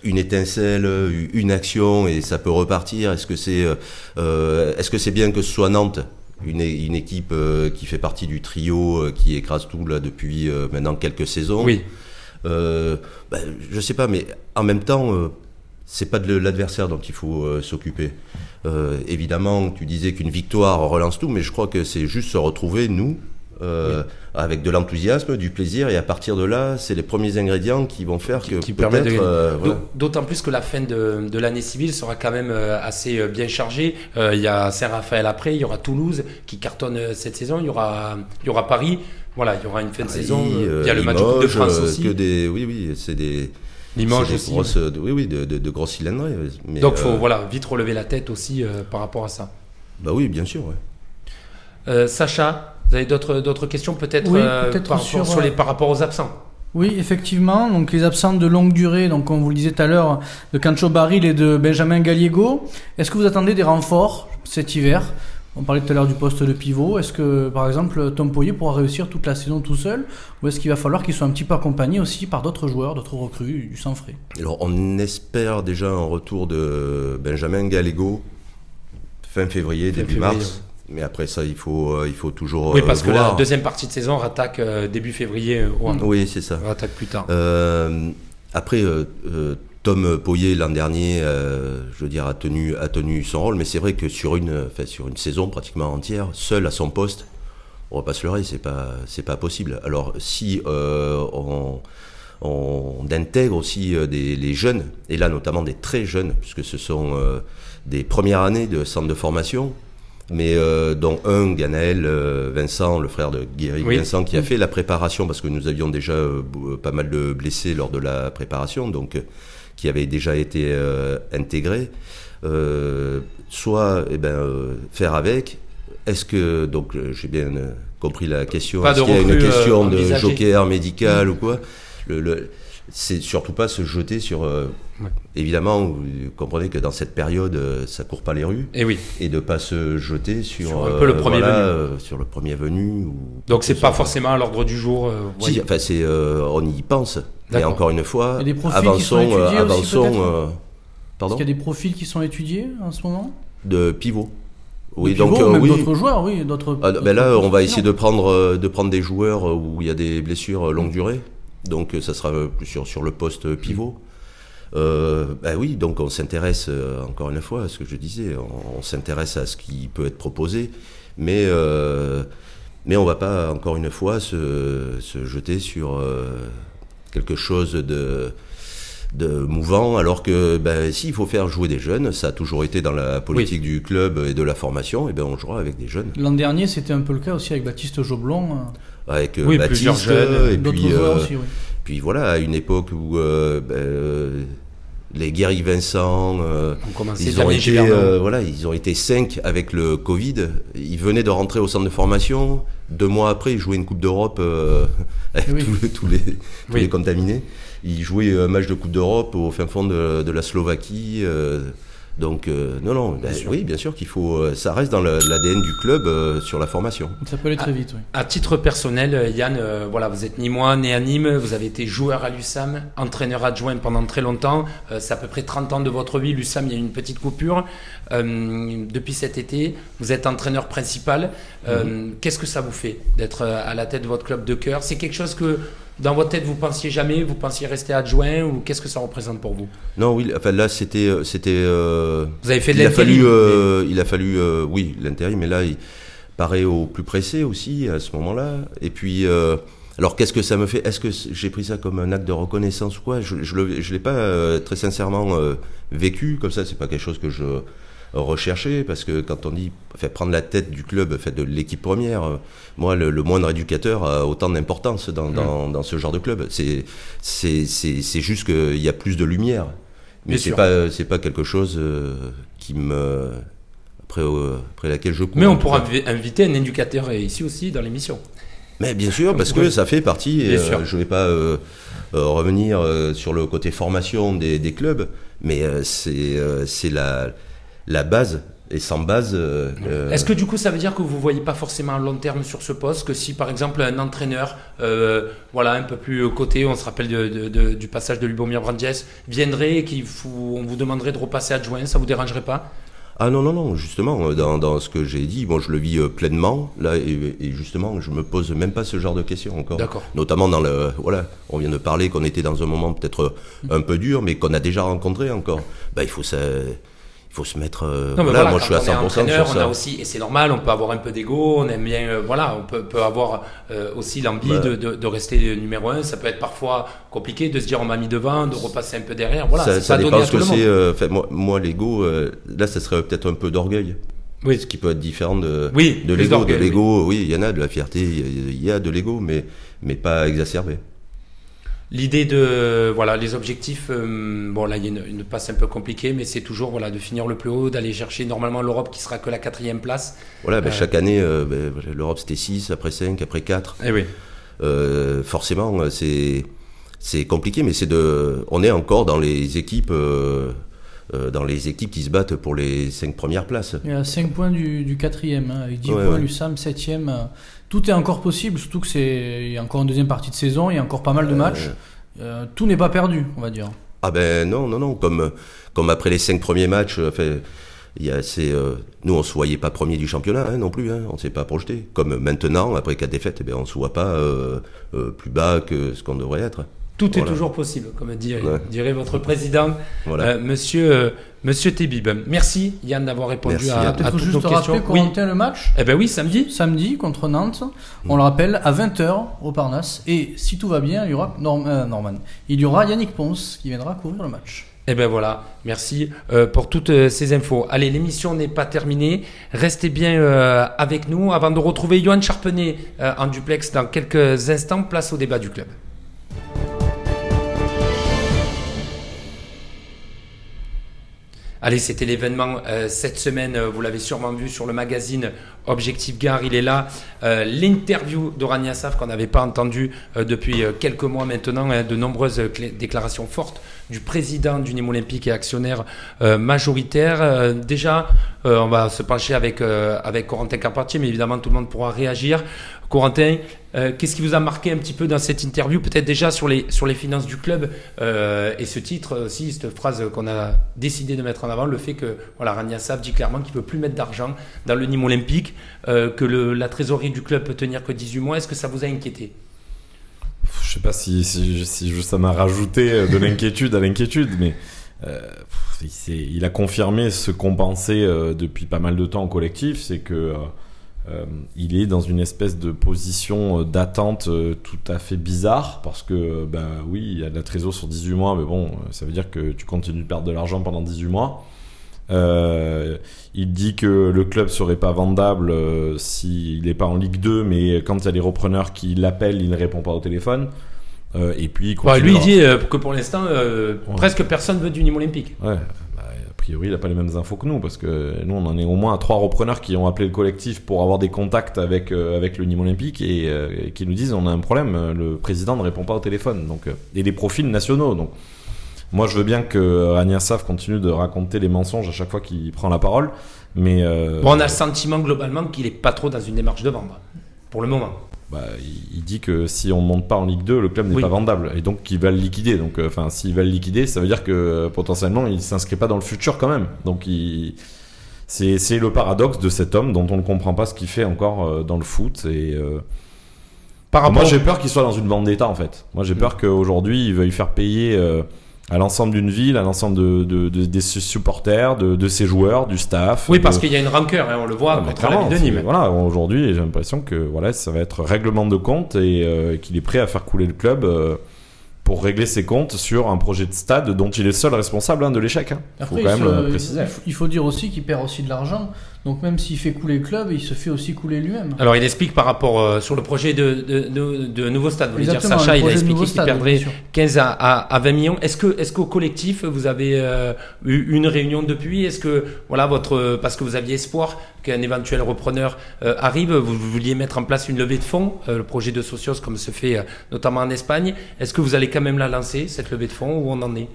une étincelle, une action et ça peut repartir. Est-ce que c'est euh, est-ce que c'est bien que ce soit Nantes une, une équipe qui fait partie du trio qui écrase tout là depuis maintenant quelques saisons? Oui. Ben, je sais pas, mais en même temps, c'est pas de l'adversaire dont il faut s'occuper. évidemment, tu disais qu'une victoire relance tout, mais je crois que c'est juste se retrouver nous euh, avec de l'enthousiasme, du plaisir, et à partir de là, c'est les premiers ingrédients qui vont faire que qui, peut-être. Euh, d'autant plus que la fin de, de l'année civile sera quand même euh, assez bien chargée. il y a Saint-Raphaël après, il y aura Toulouse qui cartonne cette saison, il y aura, y aura Paris. Voilà, il y aura une fin de saison. il y a le match de France aussi. Que des, oui, oui, c'est des. Limoges aussi. Grosses, oui, oui, de, de, de grosses cylindrées. Mais Donc, faut voilà, vite relever la tête aussi par rapport à ça. Bah oui, bien sûr. Ouais. Sacha, vous avez d'autres questions peut-être euh, par, sur, les, par rapport aux absents? Oui, effectivement. Donc les absents de longue durée, donc comme vous le disiez tout à l'heure, de Cancho Baril et de Benjamin Gallego. Est-ce que vous attendez des renforts cet hiver? On parlait tout à l'heure du poste de pivot. Est-ce que, par exemple, Tom Poyer pourra réussir toute la saison tout seul? Ou est-ce qu'il va falloir qu'il soit un petit peu accompagné aussi par d'autres joueurs, d'autres recrues du sang frais? Alors, on espère déjà un retour de Benjamin Gallego fin février, début mars. Mais après ça, il faut, euh, il faut toujours. Oui, parce que la deuxième partie de saison rattaque euh, début février. oui, c'est ça. Rattaque plus tard. Euh, après, Tom Poyer l'an dernier, je veux dire, a tenu, a tenu son rôle, mais c'est vrai que sur une, sur une saison pratiquement entière, seul à son poste, on va pas se leurrer, c'est pas, c'est pas possible. Alors si on, on, intègre aussi des, les jeunes, et là notamment des très jeunes, puisque ce sont des premières années de centre de formation mais euh, dont un, Ganaël euh, Vincent, le frère de Guéry Vincent, qui a fait la préparation, parce que nous avions déjà euh, pas mal de blessés lors de la préparation, donc qui avait déjà été intégré. soit eh ben, faire avec. Est-ce que, donc j'ai bien compris la question, est-ce qu'il y a une question de joker médical ou quoi? Le, le, c'est surtout pas se jeter sur. Euh, évidemment, vous comprenez que dans cette période, euh, ça court pas les rues. Et oui. Et de pas se jeter sur, sur un peu le premier euh, venu. sur le premier venu. Ou Donc c'est pas forcément à l'ordre du jour. si, enfin c'est, on y pense. Mais encore une fois, il y a des profils avançons, qui sont étudiés avançons. pardon. Est-ce qu'il y a des profils qui sont étudiés en ce moment? De pivot. Oui, donc même d'autres joueurs, oui, d'autres. Ah, ben là, on va essayer de prendre, de prendre des joueurs où il y a des blessures longue durée. Donc euh, ça sera plus sur, sur le poste pivot. Euh, bah oui, donc on s'intéresse euh, encore une fois à ce que je disais, on, s'intéresse à ce qui peut être proposé, mais euh, mais on va pas encore une fois se, se jeter sur euh, quelque chose de de mouvant, alors que ben, s'il faut faire jouer des jeunes, ça a toujours été dans la politique du club et de la formation, et ben on jouera avec des jeunes. L'an dernier, c'était un peu le cas aussi avec Baptiste Joblon avec Baptiste et puis, euh, puis voilà à une époque où ben, les Guéry Vincent, ils ont été, voilà, ils ont été cinq avec le Covid. Ils venaient de rentrer au centre de formation. Deux mois après, ils jouaient une Coupe d'Europe [laughs] avec tous, les, tous les contaminés. Ils jouaient un match de Coupe d'Europe au fin fond de, de la Slovaquie. Donc euh, non, non, ben, oui, bien sûr qu'il faut, euh, ça reste dans l'ADN du club euh, sur la formation. Ça peut aller très vite. Oui. À, titre personnel, Yann, voilà, vous êtes ni moi, né à Nîmes, vous avez été joueur à l'USAM, entraîneur adjoint pendant très longtemps. c'est à peu près 30 ans de votre vie. L'USAM, il y a eu une petite coupure. depuis cet été, vous êtes entraîneur principal. Mhm. Qu'est-ce que ça vous fait d'être à la tête de votre club de cœur? C'est quelque chose que dans votre tête, vous pensiez jamais, vous pensiez rester adjoint ou qu'est-ce que ça représente pour vous? Non, oui, enfin là, c'était, c'était. vous avez fait de il a fallu, mais... il a fallu, oui, l'intérim, mais là, il paraît au plus pressé aussi à ce moment-là. Et puis. Alors qu'est-ce que ça me fait? Est-ce que j'ai pris ça comme un acte de reconnaissance ou quoi? Je ne l'ai pas euh, très sincèrement euh, vécu comme ça. C'est pas quelque chose que je recherchais parce que quand on dit fait, prendre la tête du club, fait, de l'équipe première, euh, moi le, moindre éducateur a autant d'importance dans, dans, dans, ce genre de club. C'est c'est juste qu'il y a plus de lumière, mais c'est pas c'est pas quelque chose qui me après, après laquelle je cours. Mais on pourra inviter un éducateur ici aussi dans l'émission. Mais bien sûr, parce que ça fait partie. Euh, je ne vais pas euh, euh, revenir sur le côté formation des, clubs, mais c'est c'est la, la base. Et sans base. Est-ce que du coup ça veut dire que vous ne voyez pas forcément à long terme sur ce poste Que si par exemple un entraîneur, voilà, un peu plus côté, on se rappelle du passage de Lubomir Brandes, viendrait et qu'on vous demanderait de repasser adjoint, ça vous dérangerait pas? Ah non, non, non, justement, euh, dans, dans ce que j'ai dit, bon, je le vis euh, pleinement, là, et, et, justement, je me pose même pas ce genre de questions encore. D'accord. Notamment dans le, voilà, on vient de parler qu'on était dans un moment peut-être un peu dur, mais qu'on a déjà rencontré encore. Bah, il faut ça, faut se mettre. Euh, non, voilà, moi je suis à 100% sur ça. On a aussi, et c'est normal, on peut avoir un peu d'ego, on aime bien, euh, voilà, on peut, peut avoir euh, aussi l'envie bah. de, de, de, rester numéro un. Ça peut être parfois compliqué de se dire on m'a mis devant, de repasser un peu derrière. Voilà, ça, ça dépend ce que c'est. moi, moi l'ego, là, ça serait peut-être un peu d'orgueil. Oui. Ce qui peut être différent de, oui, de l'ego. De l'ego, oui, il y en a de la fierté, il y a de l'ego, mais, mais pas exacerbé. L'idée de voilà les objectifs, euh, bon là il y a une, passe un peu compliquée, mais c'est toujours voilà de finir le plus haut, d'aller chercher normalement l'Europe qui sera que la quatrième place. Voilà, ben, euh, chaque année euh, ben, l'Europe c'était 6, après 5, après 4. Eh oui. forcément c'est c'est compliqué, mais c'est de on est encore dans les équipes. Dans les équipes qui se battent pour les 5 premières places. Il y a 5 points du, du quatrième, hein, avec 10 points l'USAM, 7ème tout est encore possible, surtout que c'est y a encore une deuxième partie de saison, il y a encore pas mal de matchs. Euh, tout n'est pas perdu, on va dire. Ah ben non, non, non, comme, comme après les cinq premiers matchs, euh, fait, il y a euh, nous on se voyait pas premier du championnat hein, non plus, hein, on ne s'est pas projeté. Comme maintenant, après quatre défaites, eh ben, on se voit pas plus bas que ce qu'on devrait être. Tout est toujours possible, comme dirait, votre président, euh, monsieur, euh, monsieur Tébib. Merci Yann d'avoir répondu à, à, toutes juste nos questions. rappeler oui. le match Eh ben oui, samedi. Samedi contre Nantes. On le rappelle à 20h au Parnasse. Et si tout va bien, il y aura euh, Norman. Il y aura Yannick Ponce qui viendra couvrir le match. Eh ben voilà, merci pour toutes ces infos. Allez, l'émission n'est pas terminée. Restez bien avec nous avant de retrouver Johan Charpenet en duplex dans quelques instants. Place au débat du club. Allez, c'était l'événement euh, cette semaine. Euh, vous l'avez sûrement vu sur le magazine Objectif Gare. Il est là. Euh, l'interview d'Orania Saf qu'on n'avait pas entendu depuis quelques mois maintenant. Hein, de nombreuses déclarations fortes du président du Nîmes Olympique et actionnaire majoritaire. déjà, on va se pencher avec, avec Corentin Carpentier, mais évidemment tout le monde pourra réagir. Corentin, euh, qu'est-ce qui vous a marqué un petit peu dans cette interview Peut-être déjà sur les, sur les finances du club euh, et ce titre aussi, cette phrase qu'on a décidé de mettre en avant, le fait que voilà, Rania Sav dit clairement qu'il ne peut plus mettre d'argent dans le Nîmes olympique, euh, que le, la trésorerie du club peut tenir que 18 mois. Est-ce que ça vous a inquiété? Je sais pas si, si, si ça m'a rajouté de [laughs] l'inquiétude à l'inquiétude, mais il, il, a confirmé ce qu'on pensait depuis pas mal de temps au collectif, c'est que euh, il est dans une espèce de position euh, d'attente euh, tout à fait bizarre parce que, bah oui, il y a de la trésor sur 18 mois, mais bon, ça veut dire que tu continues de perdre de l'argent pendant 18 mois. il dit que le club serait pas vendable s'il n'est pas en Ligue 2, mais quand il y a des repreneurs qui l'appellent, il ne répond pas au téléphone. et puis, lui, il dit que pour l'instant, presque personne veut du Nîmes Olympique. Ouais, priori, il n'a pas les mêmes infos que nous, parce que nous, on en est au moins à trois repreneurs qui ont appelé le collectif pour avoir des contacts avec, euh, avec le Nîmes Olympique euh, et, qui nous disent on a un problème, le président ne répond pas au téléphone. Donc, euh, et des profils nationaux. Donc, moi, je veux bien que Rania Saf continue de raconter les mensonges à chaque fois qu'il prend la parole, mais. Bon, on a le sentiment globalement qu'il n'est pas trop dans une démarche de vendre, pour le moment. Bah, il, dit que si on ne monte pas en Ligue 2, le club n'est pas vendable et donc qu'il va le liquider. Donc, euh, enfin, s'il va le liquider, ça veut dire que euh, potentiellement il s'inscrit pas dans le futur quand même. Donc, c'est le paradoxe de cet homme dont on ne comprend pas ce qu'il fait encore euh, dans le foot et Par rapport... Moi, j'ai peur qu'il soit dans une bande d'État, en fait. Moi, j'ai mm. peur qu'aujourd'hui, il veuille faire payer à l'ensemble d'une ville, à l'ensemble de, de, de, des supporters, de, de ses joueurs, du staff. Oui, parce qu'il y a une rancœur, hein, on le voit contre la ville de Nîmes. Voilà, aujourd'hui, j'ai l'impression que voilà, ça va être règlement de compte et euh, qu'il est prêt à faire couler le club. Euh, pour régler ses comptes sur un projet de stade dont il est seul responsable hein, de l'échec. Hein. faut quand même le préciser. Il faut dire aussi qu'il perd aussi de l'argent. Donc même s'il fait couler le club, il se fait aussi couler lui-même. Alors il explique par rapport euh, sur le projet de, de, de, nouveau stade. Vous voulez dire Sacha, il a expliqué qu'il perdrait 15 à, à, 20 millions. Est-ce que est-ce qu'au collectif vous avez euh, eu une réunion depuis? Est-ce que voilà votre parce que vous aviez espoir qu'un éventuel repreneur euh, arrive, vous, vouliez mettre en place une levée de fonds, le projet de Socios comme se fait notamment en Espagne. Est-ce que vous allez quand même la lancer cette levée de fonds où on en est?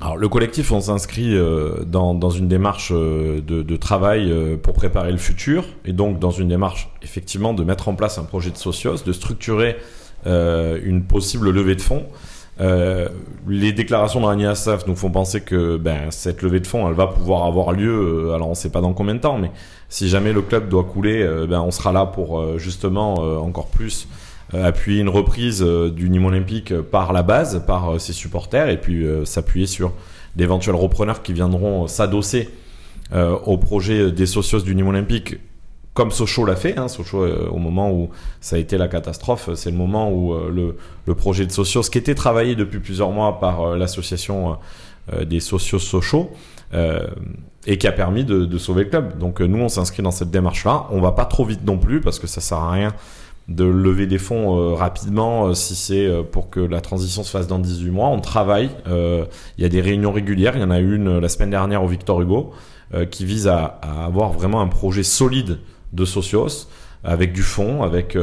Alors le collectif, on s'inscrit euh, dans, dans, une démarche euh, de, de, travail euh, pour préparer le futur, et donc dans une démarche effectivement de mettre en place un projet de socios, de structurer une possible levée de fonds. les déclarations de Rani Assaf nous font penser que ben, cette levée de fonds, elle va pouvoir avoir lieu. alors on ne sait pas dans combien de temps, mais si jamais le club doit couler, ben, on sera là pour justement encore plus appuyer une reprise euh, du Nîmes Olympique par la base, par euh, ses supporters, et puis s'appuyer sur d'éventuels repreneurs qui viendront s'adosser au projet des socios du Nîmes Olympique comme Sochaux l'a fait. Hein, Sochaux, au moment où ça a été la catastrophe, c'est le moment où le, projet de Socios, qui était travaillé depuis plusieurs mois par l'association des socios Sochaux, et qui a permis de, de, sauver le club. Donc nous, on s'inscrit dans cette démarche-là. On va pas trop vite non plus, parce que ça sert à rien de lever des fonds euh, rapidement euh, si c'est euh, pour que la transition se fasse dans 18 mois. On travaille, il y a des réunions régulières, il y en a une la semaine dernière au Victor Hugo qui vise à, avoir vraiment un projet solide de socios avec du fond, avec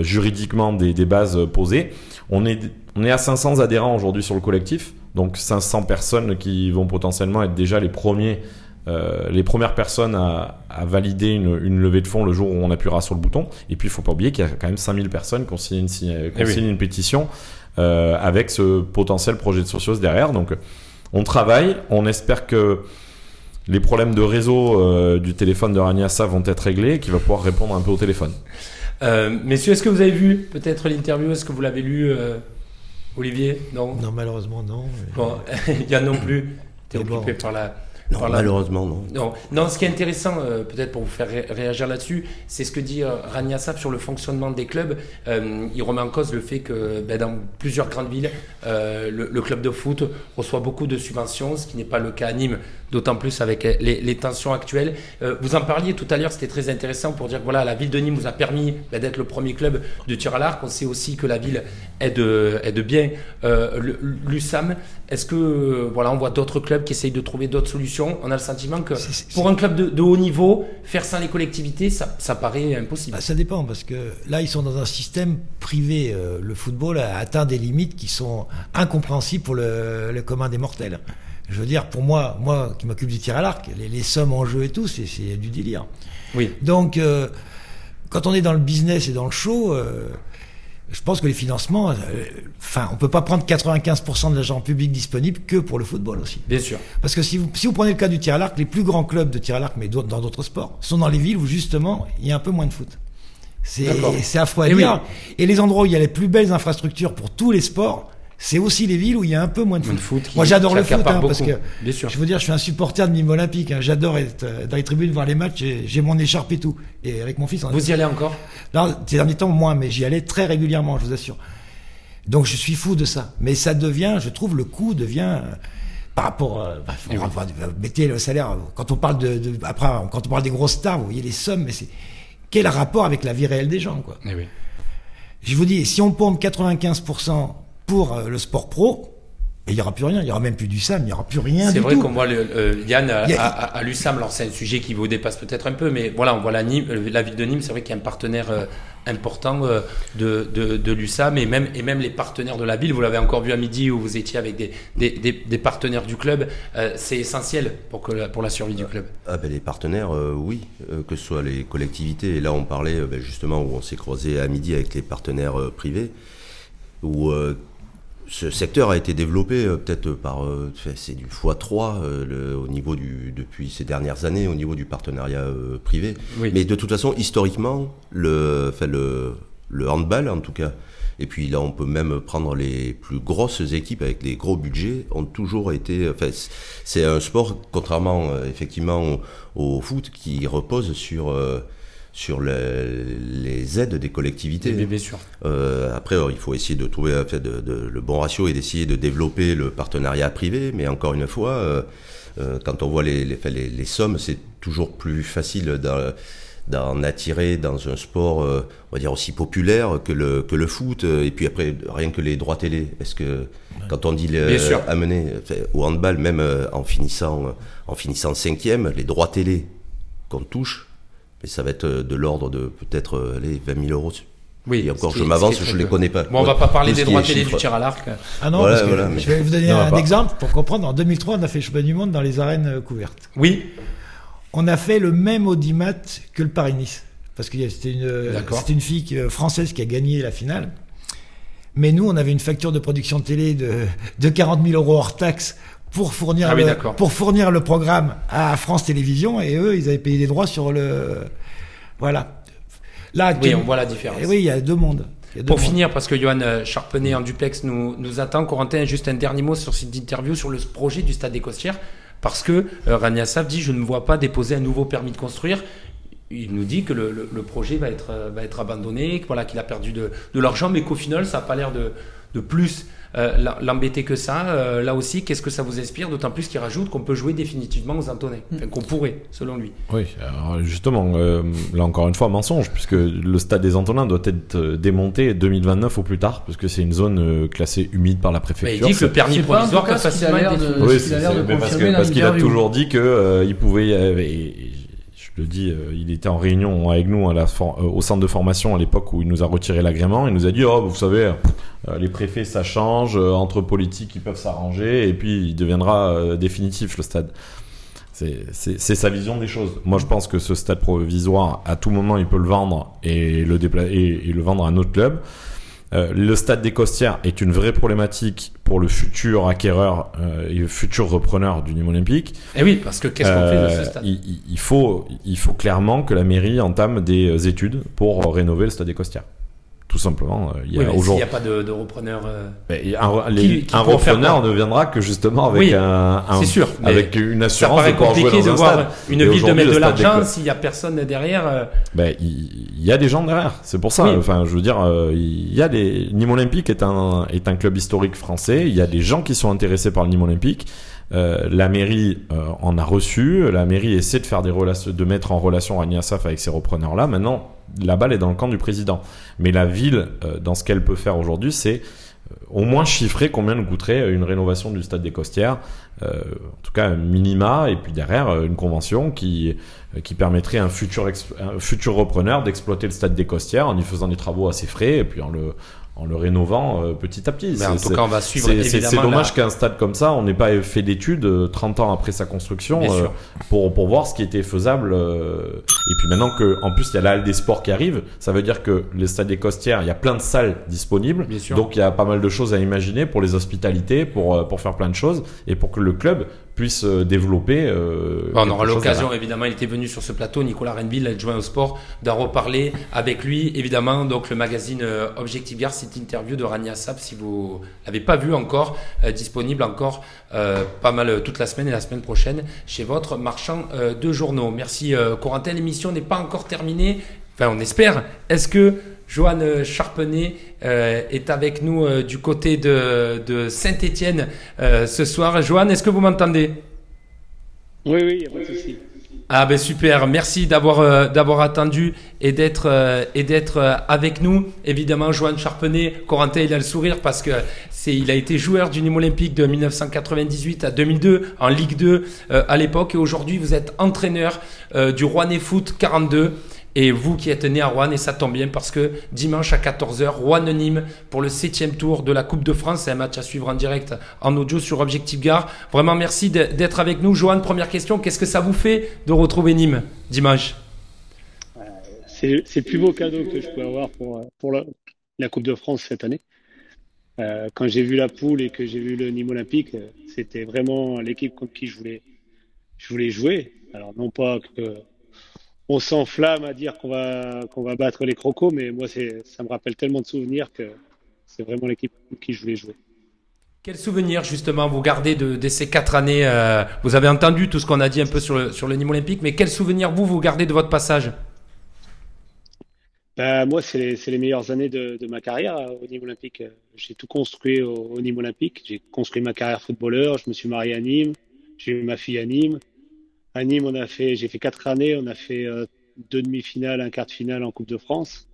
juridiquement des, des, bases posées. On est, on est à 500 adhérents aujourd'hui sur le collectif, donc 500 personnes qui vont potentiellement être déjà les premiers euh, les premières personnes à, à valider une, une, levée de fonds le jour où on appuiera sur le bouton. Et puis, il faut pas oublier qu'il y a quand même 5000 personnes qui ont signé une, qui ont eh une pétition euh, avec ce potentiel projet de socios derrière. Donc, on travaille. On espère que les problèmes de réseau euh, du téléphone de Raniassa vont être réglés et qu'il va pouvoir répondre un peu au téléphone. Euh, messieurs, est-ce que vous avez vu peut-être l'interview? Est-ce que vous l'avez lu, Olivier? Non? Non, malheureusement, non. Bon, [laughs] il y a non plus. T'es occupé par la non, malheureusement, non. non. non. ce qui est intéressant, euh, peut-être pour vous faire réagir là-dessus, c'est ce que dit euh, Rania Saf sur le fonctionnement des clubs. Euh, il remet en cause le fait que ben, dans plusieurs grandes villes, le, club de foot reçoit beaucoup de subventions, ce qui n'est pas le cas à Nîmes, d'autant plus avec les, tensions actuelles. vous en parliez tout à l'heure, c'était très intéressant pour dire que voilà, la ville de Nîmes vous a permis ben, d'être le premier club de tir à l'arc. On sait aussi que la ville aide, aide bien l'USAM. Est-ce que voilà, on voit d'autres clubs qui essayent de trouver d'autres solutions? On a le sentiment que pour un club de, haut niveau, faire sans les collectivités, ça, ça paraît impossible. Bah, ça dépend parce que là, ils sont dans un système privé. Euh, le football a atteint des limites qui sont incompréhensibles pour le, le commun des mortels. Je veux dire, pour moi, moi qui m'occupe du tir à l'arc, les, sommes en jeu et tout, c'est du délire. Oui. Donc, euh, quand on est dans le business et dans le show. Euh, je pense que les financements, euh, enfin, on peut pas prendre 95% de l'argent public disponible que pour le football aussi. Bien sûr. Parce que si vous, si vous prenez le cas du tir à l'arc, les plus grands clubs de tir à l'arc, mais dans d'autres sports, sont dans les villes où justement il y a un peu moins de foot. C'est affreux à eh dire. Et les endroits où il y a les plus belles infrastructures pour tous les sports, c'est aussi les villes où il y a un peu moins de foot. Moi, j'adore le foot, hein, parce que je veux dire, je suis un supporter de Nîmes Olympique. Hein. J'adore être euh, dans les tribunes, voir les matchs. J'ai mon écharpe et tout. Et avec mon fils, vous y allez encore? Non, ces derniers temps moins, mais j'y allais très régulièrement, je vous assure. Donc, je suis fou de ça. Mais ça devient, je trouve, le coût devient euh, par rapport, euh, bah, mettez le salaire. Quand on parle de, de, après, quand on parle des grosses stars, vous voyez les sommes, mais c'est quel rapport avec la vie réelle des gens, quoi? Eh oui. Je vous dis, si on pompe 95% pour euh, le sport pro, et il n'y aura plus rien, il n'y aura même plus du SAM, il n'y aura plus rien C'est vrai qu'on voit le, euh, Yann à, l'USAM, alors c'est un sujet qui vous dépasse peut-être un peu, mais voilà, on voit la, Nîmes, euh, la ville de Nîmes, c'est vrai qu'il y a un partenaire important de, de, de l'USAM et même, et même les partenaires de la ville. Vous l'avez encore vu à midi où vous étiez avec des, des, des, partenaires du club. c'est essentiel pour, que pour la survie du club. Ah ben les partenaires, oui, que ce soit les collectivités. Et là, on parlait ben, justement où on s'est croisé à midi avec les partenaires privés, où ce secteur a été développé euh, peut-être par euh, c'est du x3 euh, au niveau du depuis ces dernières années au niveau du partenariat privé. Mais de toute façon historiquement le, le le handball en tout cas. Et puis là, on peut même prendre les plus grosses équipes avec les gros budgets, ont toujours été. Enfin, c'est un sport, contrairement effectivement au, foot, qui repose sur sur les aides des collectivités. bien sûr. Euh, après, il faut essayer de trouver fait, de, de, le bon ratio et d'essayer de développer le partenariat privé. Mais encore une fois, euh, euh, quand on voit les, les, les, les sommes, c'est toujours plus facile d'en attirer dans un sport, on va dire aussi populaire que le que le foot. Et puis après, rien que les droits télé. Est-ce que quand on dit les, amener au handball, même en finissant en finissant cinquième, les droits télé qu'on touche et ça va être euh, de l'ordre de peut-être euh, les 20 000 euros. Oui, et encore, je m'avance, je ne les connais pas. Bon, on va pas parler des droits télé du tir à l'arc. Ah non, parce que je vais vous donner un exemple pour comprendre. En 2003, on a fait le championnat du monde dans les arènes euh, couvertes. Oui. On a fait le même audimat que le Paris-Nice. Parce que c'était une, une fille française qui a gagné la finale. Mais nous, on avait une facture de production de télé de, de 40 000 euros hors taxes pour fournir, ah le, pour fournir le programme à France Télévisions et eux, ils avaient payé des droits sur le. Voilà. Là, oui, on voit la différence. Et oui, il y a deux mondes. pour finir, parce que Johan euh, Charpenet en duplex nous, nous attend, Corentin, juste un dernier mot sur cette interview sur le projet du stade des Costières, parce que euh, Rania Saf dit Je ne vois pas déposer un nouveau permis de construire. Il nous dit que le, le, projet va être, euh, va être abandonné, voilà, qu'il a perdu de, de l'argent, mais qu'au final, ça n'a pas l'air de, de plus l'embêter que ça. Euh, là aussi, qu'est-ce que ça vous inspire D'autant plus qu'il rajoute qu'on peut jouer définitivement aux Antonais. Mm. qu'on pourrait, selon lui. Oui, justement, euh, là encore une fois, mensonge, puisque le stade des Antonins doit être démonté 2029 au plus tard, parce que c'est une zone classée humide par la préfecture. il dit que le permis provisoire peut facilement Oui, parce qu'il a toujours dit qu'il pouvait. Je le dis, il était en réunion avec nous à la au centre de formation à l'époque où il nous a retiré l'agrément. Il nous a dit, oh, vous savez, euh, les préfets, ça change. Euh, entre politiques, ils peuvent s'arranger. Et puis, il deviendra euh, définitif, le stade. C'est sa vision des choses. Moi, je pense que ce stade provisoire, à tout moment, il peut le vendre et le, et, le vendre à un autre club. Le stade des Costières est une vraie problématique pour le futur acquéreur et le futur repreneur du Nîmes Olympique. Et eh oui, parce que qu'est-ce qu'on fait de ce stade il, il, faut, il faut clairement que la mairie entame des études pour rénover le stade des Costières tout simplement. Euh, il y a aujourd'hui. Il n'y a pas de, de repreneur. Euh, un, repreneur ne viendra que justement avec un, sûr, avec une assurance. Ça paraît compliqué de voir une ville de mettre de l'argent s'il n'y a personne derrière. Euh. Ben, il y, a des gens derrière. C'est pour ça. Enfin, je veux dire, il y a des. Nîmes Olympique est un est un club historique français. Il y a des gens qui sont intéressés par le Nîmes Olympique. Euh, la mairie euh, en a reçu, la mairie essaie de faire des de mettre en relation Agnasaf avec ces repreneurs-là. Maintenant, la balle est dans le camp du président. Mais la ville, euh, dans ce qu'elle peut faire aujourd'hui, c'est au moins chiffrer combien nous coûterait une rénovation du stade des Costières, en tout cas un minima, et puis derrière une convention qui qui permettrait à un futur un futur repreneur d'exploiter le stade des Costières en y faisant des travaux assez frais et puis en le en le rénovant euh, petit à petit. Mais en tout cas, on va suivre C'est dommage qu'un stade comme ça, on n'ait pas fait d'études 30 euh, ans après sa construction euh, pour, pour voir ce qui était faisable. et puis maintenant que, en plus, il y a la halle des sports qui arrive, ça veut dire que les stades des Costières, il y a plein de salles disponibles. Donc il y a pas mal de choses à imaginer pour les hospitalités, pour, pour faire plein de choses et pour que le club puisse euh, développer. Euh, on aura l'occasion, évidemment, il était venu sur ce plateau, Nicolas Renville, adjoint au sport, d'en reparler avec lui, évidemment. Donc le magazine euh, Objectif Gare, cette interview de Rania Sap, si vous l'avez pas vu encore, disponible encore pas mal toute la semaine et la semaine prochaine chez votre marchand de journaux. Merci Corentin, l'émission n'est pas encore terminée. Enfin, on espère. Est-ce que Joanne Charpenet euh, est avec nous euh, du côté de, Saint-Étienne euh, ce soir. Joanne, est-ce que vous m'entendez? Oui, oui, il n'y a pas de souci. Ah ben super, merci d'avoir d'avoir attendu et d'être et d'être avec nous. Évidemment, Joanne Charpenet, Corentin, il a le sourire parce que c'est il a été joueur du Nîmes Olympique de 1998 à 2002 en Ligue 2 à l'époque et aujourd'hui vous êtes entraîneur du Rouennais Foot 42. Et vous qui êtes né à Rouen, et ça tombe bien parce que dimanche à 14h, Rouen-Nîmes pour le septième tour de la Coupe de France. C'est un match à suivre en direct en audio sur Objectif Gare. Vraiment merci d'être avec nous. Joanne, première question, qu'est-ce que ça vous fait de retrouver Nîmes dimanche? C'est le plus beau cadeau que je peux avoir pour, la, Coupe de France cette année. Euh, quand j'ai vu la poule et que j'ai vu le Nîmes Olympique, c'était vraiment l'équipe contre qui je voulais, je voulais jouer. Alors non pas que on s'enflamme à dire qu'on va, qu'on va battre les crocos, mais moi, ça me rappelle tellement de souvenirs que c'est vraiment l'équipe qui je voulais jouer. Quel souvenir justement vous gardez de, ces quatre années euh, Vous avez entendu tout ce qu'on a dit un peu sur le, sur le Nîmes olympique, mais quel souvenir vous vous gardez de votre passage? Bah, Moi, c'est les, les, meilleures années de, de, ma carrière euh, au Nîmes olympique. J'ai tout construit au, au Nîmes olympique. J'ai construit ma carrière footballeur. Je me suis marié à Nîmes. J'ai eu ma fille à Nîmes. À Nîmes, on a fait, j'ai fait quatre années. On a fait euh, deux demi-finales, un quart de finale en Coupe de France.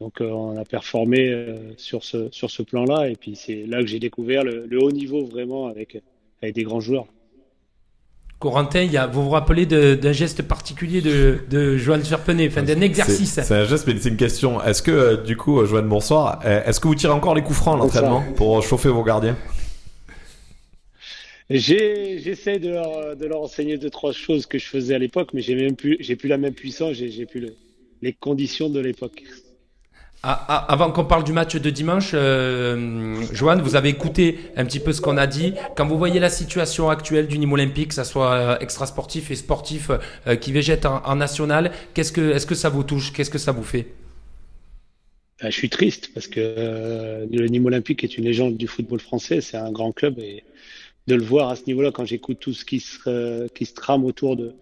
Donc euh, on a performé euh, sur ce, sur ce plan-là. Et puis c'est là que j'ai découvert le, haut niveau vraiment avec, avec des grands joueurs. Corentin, il y a, vous vous rappelez d'un geste particulier de, de Joanne Serpenet, enfin d'un exercice C'est un geste, mais c'est une question. Est-ce que, euh, du coup, Joanne, bonsoir, est-ce que vous tirez encore les coups francs à l'entraînement pour chauffer vos gardiens? J'essaie de leur, de leur enseigner deux, trois choses que je faisais à l'époque, mais j'ai même plus, j'ai plus la même puissance, j'ai plus le, les conditions de l'époque. Ah, ah, avant qu'on parle du match de dimanche, euh, Joanne, vous avez écouté un petit peu ce qu'on a dit. Quand vous voyez la situation actuelle du Nîmes olympique, que ce soit euh, extra-sportif et sportif, euh, qui végète en, national, qu'est-ce que, est-ce que ça vous touche? Qu'est-ce que ça vous fait? Ben, Je suis triste parce que le Nîmes olympique est une légende du football français. C'est un grand club et de le voir à ce niveau-là, quand j'écoute tout ce qui se, se trame autour de,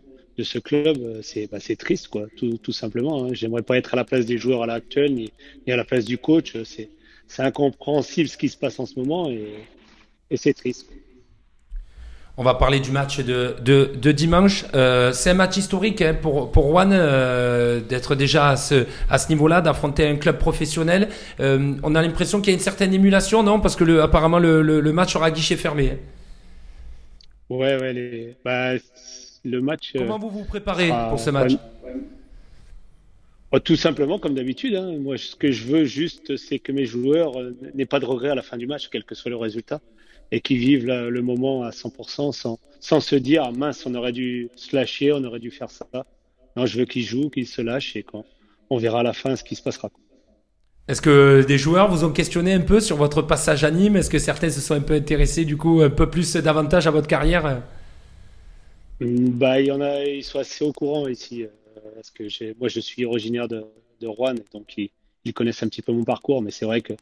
ce club, euh, c'est bah, triste, quoi, tout, simplement. Hein. J'aimerais pas être à la place des joueurs à l'heure actuelle, ni, à la place du coach. C'est incompréhensible ce qui se passe en ce moment et, c'est triste. On va parler du match de, dimanche. Euh, c'est un match historique hein, pour, Juan euh, d'être déjà à ce, niveau-là, d'affronter un club professionnel. Euh, on a l'impression qu'il y a une certaine émulation, non? Parce que apparemment le, match sera guichet fermé. Ouais, ouais. Les... Bah, le match. Euh, Comment vous vous préparez pour ce match oh, Tout simplement, comme d'habitude. Hein. Moi, ce que je veux juste, c'est que mes joueurs euh, n'aient pas de regrets à la fin du match, quel que soit le résultat, et qu'ils vivent le moment à 100% sans, sans se dire ah, mince, on aurait dû se lâcher, on aurait dû faire ça. Non, je veux qu'ils jouent, qu'ils se lâchent, et quand on verra à la fin ce qui se passera. Est-ce que des joueurs vous ont questionné un peu sur votre passage à Nîmes? Est-ce que certains se sont un peu intéressés du coup un peu plus davantage à votre carrière? Bah, il y en a, ils sont assez au courant ici. Euh, parce que moi, je suis originaire de, de Rouen, donc ils, connaissent un petit peu mon parcours. Mais c'est vrai que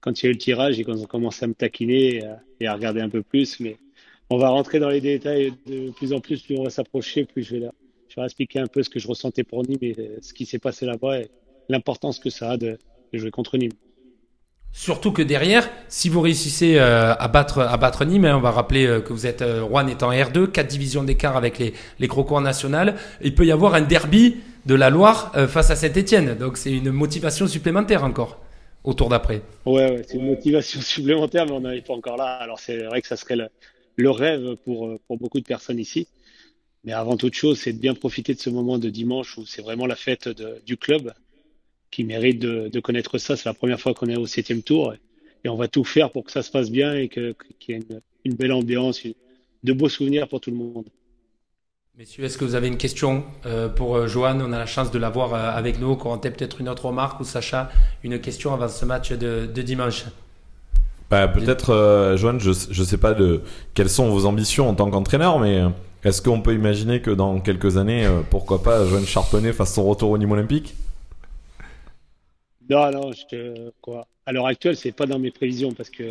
quand il y a eu le tirage ils ont commencé à me taquiner et à, regarder un peu plus, mais on va rentrer dans les détails de plus en plus, plus on va s'approcher, plus je vais, là, je vais expliquer un peu ce que je ressentais pour Nîmes et ce qui s'est passé là-bas et l'importance que ça a de jouer contre Nîmes. Surtout que derrière, si vous réussissez euh, à battre à battre Nîmes, hein, on va rappeler euh, que vous êtes euh, Rouen en R2, quatre divisions d'écart avec les les Crocos en national, il peut y avoir un derby de la Loire face à Saint-Étienne. Donc c'est une motivation supplémentaire encore au tour d'après. Ouais, ouais c'est une motivation [laughs] supplémentaire, mais on n'en est pas encore là. Alors c'est vrai que ça serait le, le, rêve pour pour beaucoup de personnes ici. Mais avant toute chose, c'est de bien profiter de ce moment de dimanche où c'est vraiment la fête de, du club qui mérite de, connaître ça. C'est la première fois qu'on est au septième tour et on va tout faire pour que ça se passe bien et qu'il y ait une, belle ambiance, de beaux souvenirs pour tout le monde. Messieurs, est-ce que vous avez une question euh, pour euh, Johan? On a la chance de l'avoir euh, avec nous. Corentin, peut-être une autre remarque ou Sacha, une question avant ce match de, dimanche? Bah, Peut-être, Johan, je ne sais pas de quelles sont vos ambitions en tant qu'entraîneur, mais est-ce qu'on peut imaginer que dans quelques années, pourquoi pas, Johan Charpenay fasse son retour au Nîmes olympique? Non, non, je quoi. À l'heure actuelle, c'est pas dans mes prévisions parce que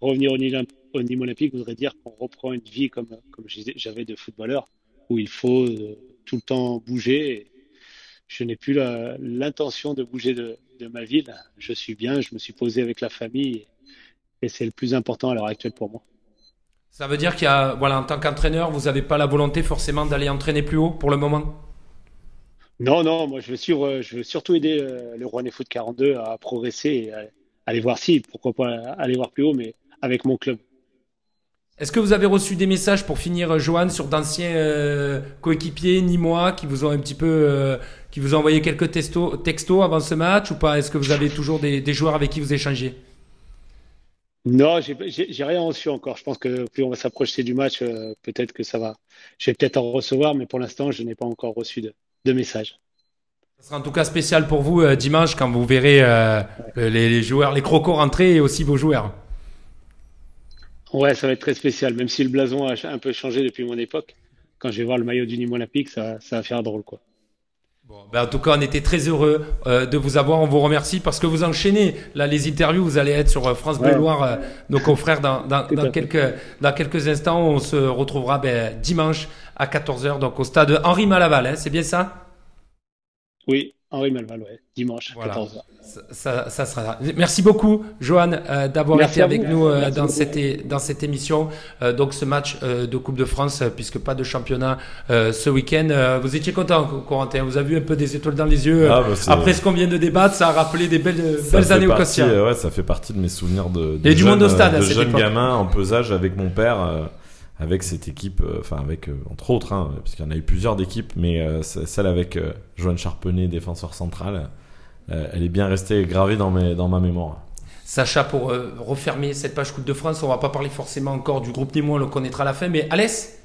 revenir au, Nîmes olympique voudrait dire qu'on reprend une vie comme, comme j'avais de footballeur où il faut euh, tout le temps bouger. je n'ai plus l'intention de bouger de, ma ville. Je suis bien, je me suis posé avec la famille et, c'est le plus important à l'heure actuelle pour moi. Ça veut dire qu'il y a, voilà, en tant qu'entraîneur, vous n'avez pas la volonté forcément d'aller entraîner plus haut pour le moment? Non, non, moi je veux, suivre, je veux surtout aider euh, le Rouennais Foot 42 à progresser et à aller voir si, pourquoi pas aller voir plus haut, mais avec mon club. Est-ce que vous avez reçu des messages pour finir, euh, Johan, sur d'anciens euh, coéquipiers, ni moi, qui vous ont un petit peu, qui vous ont envoyé quelques textos, textos avant ce match ou pas? Est-ce que vous avez toujours des, joueurs avec qui vous échangez? Non, j'ai rien reçu encore. Je pense que plus on va s'approcher du match, peut-être que ça va. Je vais peut-être en recevoir, mais pour l'instant, je n'ai pas encore reçu de, de messages. Ce sera en tout cas spécial pour vous euh, dimanche quand vous verrez euh, les, joueurs, les crocos rentrer et aussi vos joueurs. Ouais, ça va être très spécial, même si le blason a un peu changé depuis mon époque. quand je vais voir le maillot du Nîmes Olympique, ça, ça va faire drôle, quoi. Bon, ben en tout cas, on était très heureux euh, de vous avoir. On vous remercie parce que vous enchaînez là les interviews. Vous allez être sur France Bleu Loire, euh, nos confrères dans, dans, dans quelques dans quelques instants. On se retrouvera ben, dimanche à 14h donc au stade Henri Malaval. Hein, c'est bien ça? Oui, Henri Malaval, ouais. Dimanche à 14h. Ça, ça, sera. Merci beaucoup, Johan, euh, d'avoir été avec nous euh, dans, cette, dans cette émission. Euh, donc, ce match de Coupe de France, puisque pas de championnat ce week-end. vous étiez content, Corentin Vous avez vu un peu des étoiles dans les yeux. Ah, bah, après ce qu'on vient de débattre, ça a rappelé des belles, belles années au quotidien. Ouais, ça fait partie de mes souvenirs de, de, du monde au stade, de jeune gamin en pesage avec mon père. Avec cette équipe, enfin avec entre autres, hein, parce qu'il y en a eu plusieurs d'équipes, mais celle avec Joanne Charpenay, défenseur central, euh, elle est bien restée gravée dans, mes, dans ma mémoire. Sacha, pour euh, refermer cette page Coupe de France, on va pas parler forcément encore du groupe Nîmes, on le connaîtra à la fin, mais Alès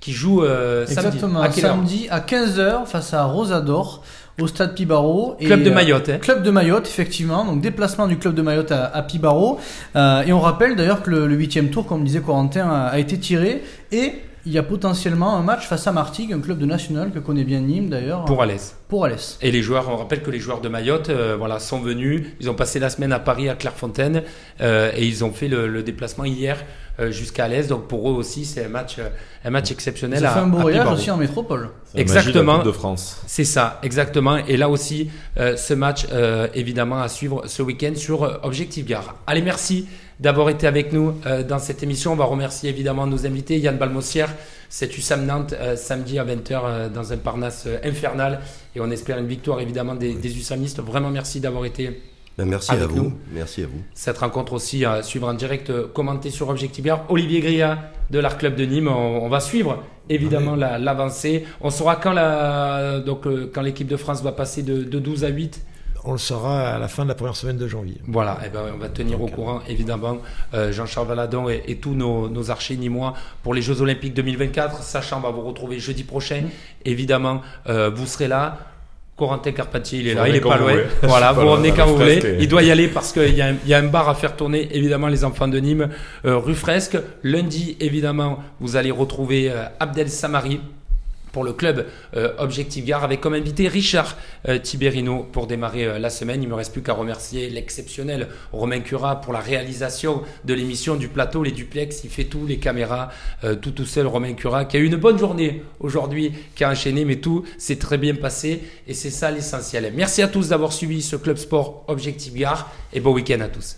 qui joue euh, Exactement, samedi, à, 15h face à Rosador au stade Pibaro. Club de Mayotte. Hein. Club de Mayotte, effectivement. Donc déplacement du club de Mayotte à, à Pibaro. et on rappelle d'ailleurs que le huitième tour, comme disait Corentin, a, a, été tiré. Et il y a potentiellement un match face à Martigues, un club de national que connaît bien Nîmes d'ailleurs. Pour Alès. Pour Alès. Et les joueurs, on rappelle que les joueurs de Mayotte euh, voilà, sont venus, ils ont passé la semaine à Paris, à Clairefontaine, euh, et ils ont fait le, déplacement hier euh, jusqu'à Alès. Donc pour eux aussi, c'est un match, un match exceptionnel. Ont fait un beau voyage aussi en métropole. Exactement. de, France. C'est ça, exactement. Et là aussi, ce match, évidemment, à suivre ce week-end sur Objectif Gare. Allez, merci d'avoir été avec nous euh, dans cette émission. On va remercier évidemment nos invités, Yann Balmossière, c'est USAM Nantes euh, samedi à 20h euh, dans un Parnasse infernal et on espère une victoire évidemment des, des USAMistes. Vraiment merci d'avoir été ben, merci à vous. Merci à vous. Cette rencontre aussi à suivre en direct, commenter sur Objectif Olivier Gria de l'Art Club de Nîmes. On, va suivre évidemment l'avancée. on saura quand la, donc quand l'équipe de France va passer de, de 12 à 8 on le saura à la fin de la première semaine de janvier. Voilà, et eh ben, on va tenir au courant évidemment euh, Jean-Charles Valadon et, tous nos, nos archers moi pour les Jeux Olympiques 2024. Sachant, on va vous retrouver jeudi prochain. Mm. Évidemment, euh, vous serez là. Corentin Carpentier, il est là, il est pas loin. Voilà, [laughs] vous revenez quand vous voulez. Il doit y aller parce qu'il y, y, a un bar à faire tourner, évidemment, les enfants de Nîmes, euh, rue Fresque. Lundi, évidemment, vous allez retrouver Abdel Samari pour le club euh, Objectif Gare avec comme invité Richard euh, Tiberino pour démarrer euh, la semaine. Il me reste plus qu'à remercier l'exceptionnel Romain Cura pour la réalisation de l'émission du plateau, les duplex, il fait tout, les caméras, tout tout seul Romain Cura qui a eu une bonne journée aujourd'hui, qui a enchaîné, mais tout s'est très bien passé et c'est ça l'essentiel. Merci à tous d'avoir suivi ce club sport Objectif Gare et bon week-end à tous.